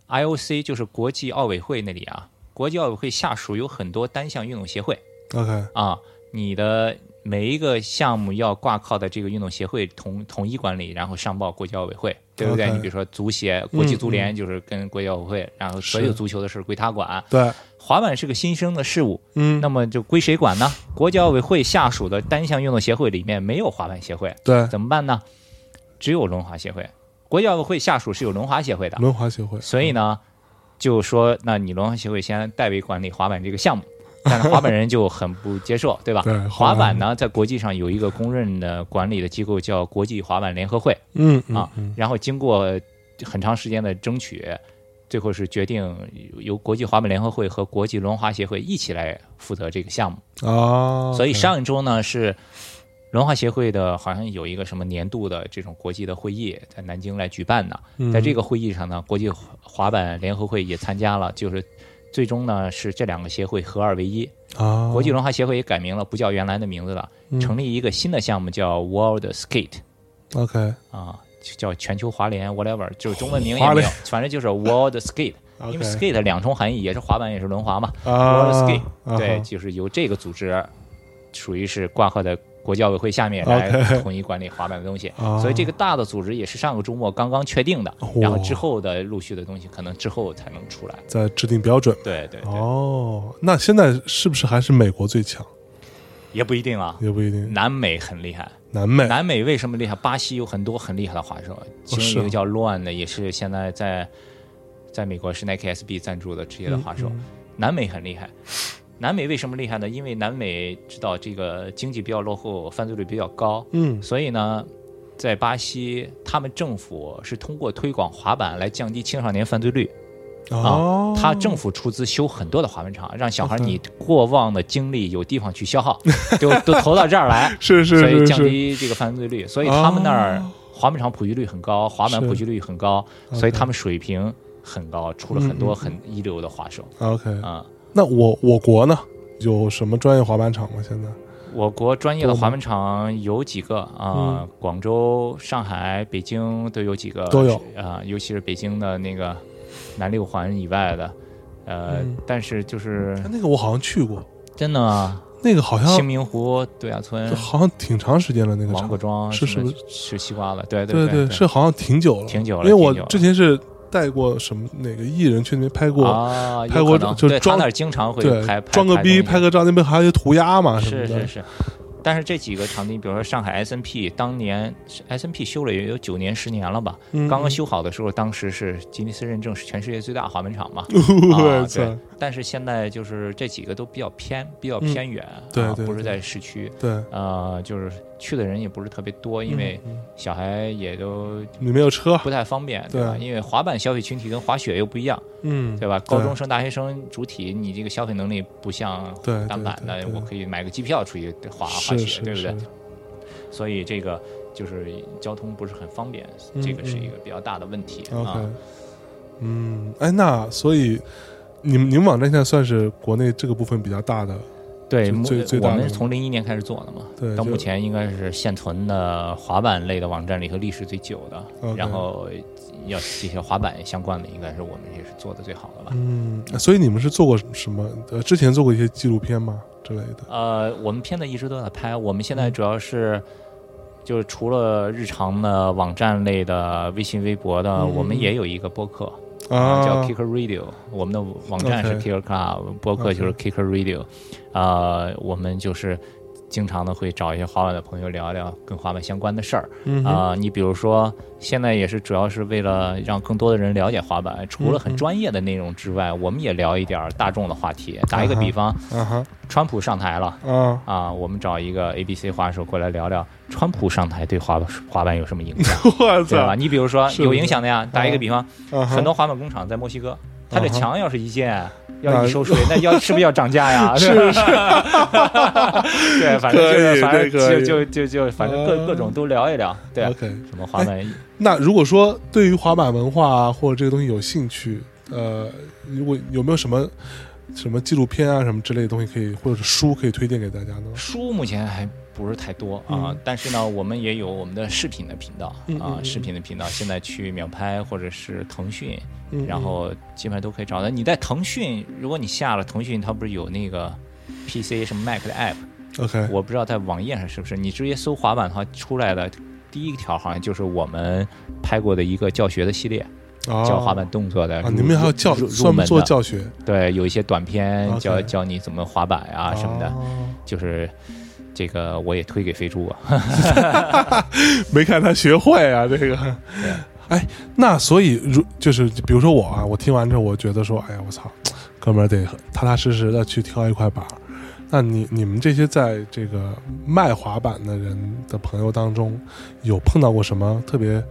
IOC，就是国际奥委会那里啊，国际奥委会下属有很多单项运动协会。OK，啊，你的每一个项目要挂靠的这个运动协会统统一管理，然后上报国际奥委会，对不对？你比如说足协、国际足联就是跟国际奥委会，然后所有足球的事归他管。对，滑板是个新生的事物，嗯，那么就归谁管呢？国际奥委会下属的单项运动协会里面没有滑板协会，对，怎么办呢？只有轮滑协会。国际奥委会下属是有轮滑协会的，轮滑协会，所以呢，就说那你轮滑协会先代为管理滑板这个项目，但是滑板人就很不接受，对吧？对滑板呢，在国际上有一个公认的管理的机构叫国际滑板联合会嗯嗯啊，然后经过很长时间的争取。最后是决定由国际滑板联合会和国际轮滑协会一起来负责这个项目。哦，所以上一周呢是轮滑协会的，好像有一个什么年度的这种国际的会议在南京来举办的。嗯在这个会议上呢，国际滑板联合会也参加了，就是最终呢是这两个协会合二为一。啊，国际轮滑协会也改名了，不叫原来的名字了，嗯。成立一个新的项目叫 World Skate OK 啊，就叫全球滑联 whatever，就是中文名也没有，反正就是 (laughs) World Skate。因为 skate 两重含义，也是滑板也是轮滑嘛。啊 World Skate，、啊。对，就是由这个组织，属于是挂靠在国际奥委会下面来统一管理滑板的东西。啊所以这个大的组织也是上个周末刚刚确定的，哇然后之后的陆续的东西可能之后才能出来。在制定标准。对对对，哦，那现在是不是还是美国最强？也不一定啊。也不一定。南美很厉害，南美南美为什么厉害？巴西有很多很厉害的滑手，其中一个叫 Luan 的，也是现在在在美国是 Nike SB 赞助的职业的滑手。嗯南美很厉害。南美为什么厉害呢？因为南美知道这个经济比较落后，犯罪率比较高，嗯所以呢，在巴西，他们政府是通过推广滑板来降低青少年犯罪率哦啊。他政府出资修很多的滑板场，让小孩 OK 你过往的精力有地方去消耗，就都投到这儿来，(laughs) 是是所以降是是低这个犯罪率。所以他们那儿哦滑板场普及率很高，滑板普及率很高，所以他们水平很高，出了很多很一流的滑手 OK。啊。那我我国呢，有什么专业滑板场吗？现在我国专业的滑板场有几个啊、嗯广州、上海、北京都有几个，都有啊、尤其是北京的那个南六环以外的，呃，嗯但是就是那个我好像去过，真的啊，那个好像清明湖度假村、好像挺长时间了，那个王场各庄是是是不吃西瓜了？对对对是好像挺久了，挺久了因为我之前是带过什么哪个艺人去那边拍过，啊，拍过可能。对他就装那儿经常会对拍，装个逼拍个。照，那边还有涂鸦嘛什么的，是是是，但是这几个场地，比如说上海 S N P，当年 S N P 修了也有九年十年了吧？嗯。刚刚修好的时候，当时是吉尼斯认证是全世界最大滑门场嘛。(laughs) 对，但是现在就是这几个都比较偏，比较偏远，嗯对对对啊不是在市区，对，呃，就是去的人也不是特别多，因为嗯小孩也都你没有车，不太方便，对吧？因为滑板消费群体跟滑雪又不一样，嗯，对吧？高中生、大学生主体，你这个消费能力不像单板的我可以买个机票出去滑滑雪，对不对？所以这个就是交通不是很方便，嗯这个是嗯一个比较大的问题啊。嗯，哎，那所以你们你们网站现在算是国内这个部分比较大的，对，最最最大我们是从零一年开始做的嘛，对到目前应该是现存的滑板类的网站里头历史最久的然后要这些滑板相关的，应该是我们也是做的最好的吧。嗯，所以你们是做过什么？呃，之前做过一些纪录片吗之类的？呃，我们片子一直都在拍，我们现嗯在主要是。就是除了日常的网站类的、微信、微博的，嗯我们也有一个播客，啊，叫 Kicker Radio，我们的网站是 Kicker Club，播客就是 Kicker Radio，呃，我们就是经常的会找一些滑板的朋友聊聊跟滑板相关的事儿。啊、你比如说，现在也是主要是为了让更多的人了解滑板，除了很嗯专业的内容之外，我们也聊一点大众的话题。打一个比方，川普上台了。啊，啊，我们找一个 A B C 滑手过来聊聊川普上台对滑滑板有什么影响，(laughs) 我对吧？你比如说有影响的呀，打一个比方，很多滑板工厂在墨西哥，它这墙要是一建，要一收税，那要 (laughs) 是不是要涨价呀？是是，(laughs) 对，反正就是反正就就就就反正各啊各种都聊一聊，对啊，OK，什么滑板那如果说对于滑板文化啊或者这个东西有兴趣，呃，如果有没有什么什么纪录片啊什么之类的东西可以，或者是书可以推荐给大家呢？书目前还不是太多啊，嗯但是呢，我们也有我们的视频的频道啊，视频的频道现在去秒拍或者是腾讯，嗯然后基本上都可以找到。你在腾讯，如果你下了腾讯，它不是有那个 PC 什么 Mac 的 App，OK，我不知道在网页上是不是，你直接搜滑板的话，出来的第一条好像就是我们拍过的一个教学的系列，哦。教滑板动作的啊，入。你们还有教入门门的。做教学？对，有一些短片教教你怎么滑板啊什么的，哦就是这个我也推给飞猪啊。(laughs) 没看他学会啊，这个。哎，那所以如就是比如说我啊，我听完之后，我觉得说，哎呀，我操，哥们儿得踏踏实实的去挑一块板儿。那你你们这些在这个卖滑板的人的朋友当中，有碰到过什么特别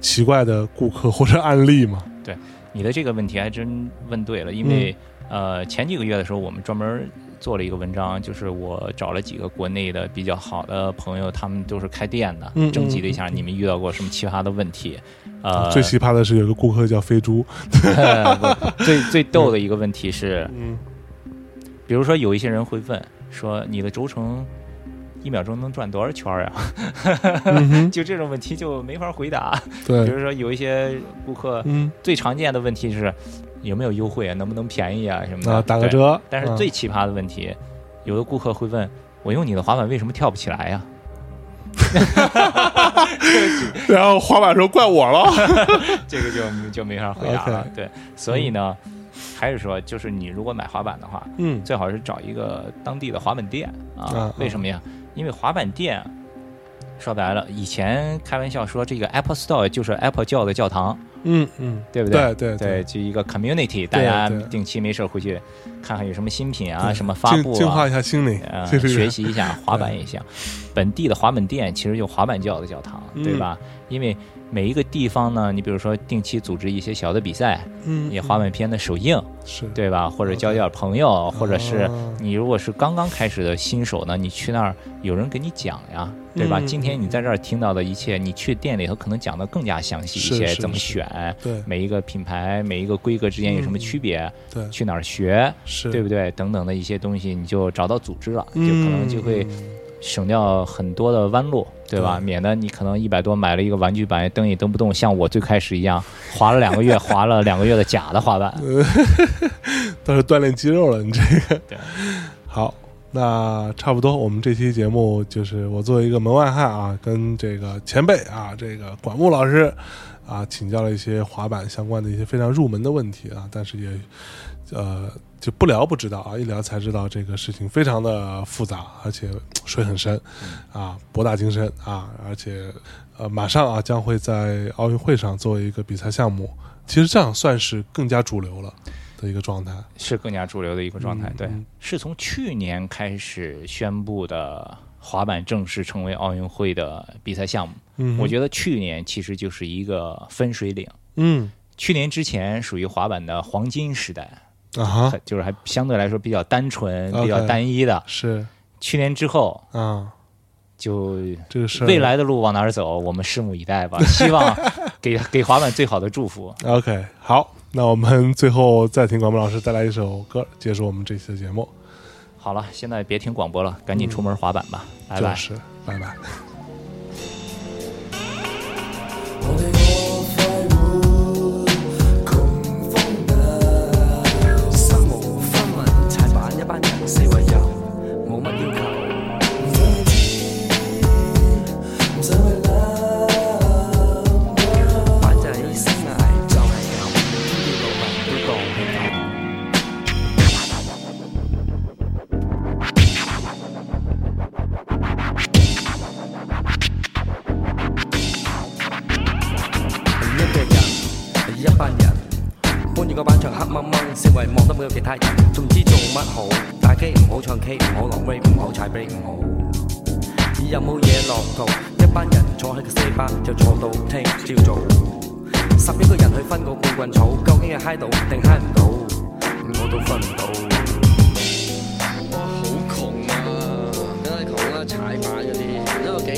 奇怪的顾客或者案例吗？对你的这个问题还真问对了，因为、嗯呃前几个月的时候，我们专门做了一个文章，就是我找了几个国内的比较好的朋友，他们都是开店的，征集了一下你们遇到过什么奇葩的问题。呃，最奇葩的是有一个顾客叫飞猪，(laughs) 最最逗的一个问题是，嗯比如说有一些人会问说你的轴承一秒钟能转多少圈儿呀？(laughs) 就这种问题就没法回答。比，如说有一些顾客嗯最常见的问题是有没有优惠啊，能不能便宜啊什么的，啊，打个。折，但是嗯最奇葩的问题，有的顾客会问我用你的滑板为什么跳不起来呀？(laughs) 然后滑板说怪我了，(laughs) 这个就就没法回答了。对，所以呢，还是说，就是你如果买滑板的话，嗯最好是找一个当地的滑板店啊啊。为什么呀？因为滑板店说白了，以前开玩笑说这个 Apple Store 就是 Apple 教的教堂，嗯嗯，对不对？对对对，就一个 community，大家定期没事儿回去看看有什么新品啊，什么发布啊净化啊，一下心灵，呃，(laughs) 学习一下滑板也行。本地的滑板店其实就滑板教的教堂，嗯。对吧？因为每一个地方呢，你比如说定期组织一些小的比赛，嗯也滑板片的首映，是，对吧？或者交点朋友，或者是哦你如果是刚刚开始的新手呢，你去那儿有人给你讲呀，对吧？嗯今天你在这儿听到的一切，你去店里头可能讲的更加详细一些，怎么选，对。每一个品牌、每一个规格之间有什么区别，对。去哪儿学，是，对不对？等等的一些东西，你就找到组织了，就嗯可能就会省掉很多的弯路，对吧？对免得你可能一百多买了一个玩具板，蹬也蹬不动，像我最开始一样，滑了两个月，滑了两个月的假的滑板。(laughs) 倒是锻炼肌肉了，你这个对。好，那差不多，我们这期节目就是我作为一个门外汉啊，跟这个前辈啊，这个管木老师啊，请教了一些滑板相关的一些非常入门的问题啊，但是也呃就不聊不知道啊，一聊才知道这个事情非常的复杂，而且水很深啊，博大精深啊，而且呃马上啊将会在奥运会上作为一个比赛项目，其实这样算是更加主流了的一个状态。是更加主流的一个状态。对是从去年开始宣布的滑板正式成为奥运会的比赛项目。嗯，我觉得去年其实就是一个分水岭。嗯去年之前属于滑板的黄金时代，啊哈很就是还相对来说比较单纯、比较单一的。是去年之后嗯，就这个事未来的路往哪儿走，我们拭目以待吧。(laughs) 希望给给滑板最好的祝福。OK 好，那我们最后再听广播老师带来一首歌，结束我们这期的节目。好了，现在别听广播了，赶紧出门滑板吧，拜拜。就是，拜拜。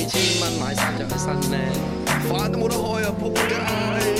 千蚊买衫就系新咧饭都冇得开啊扑街。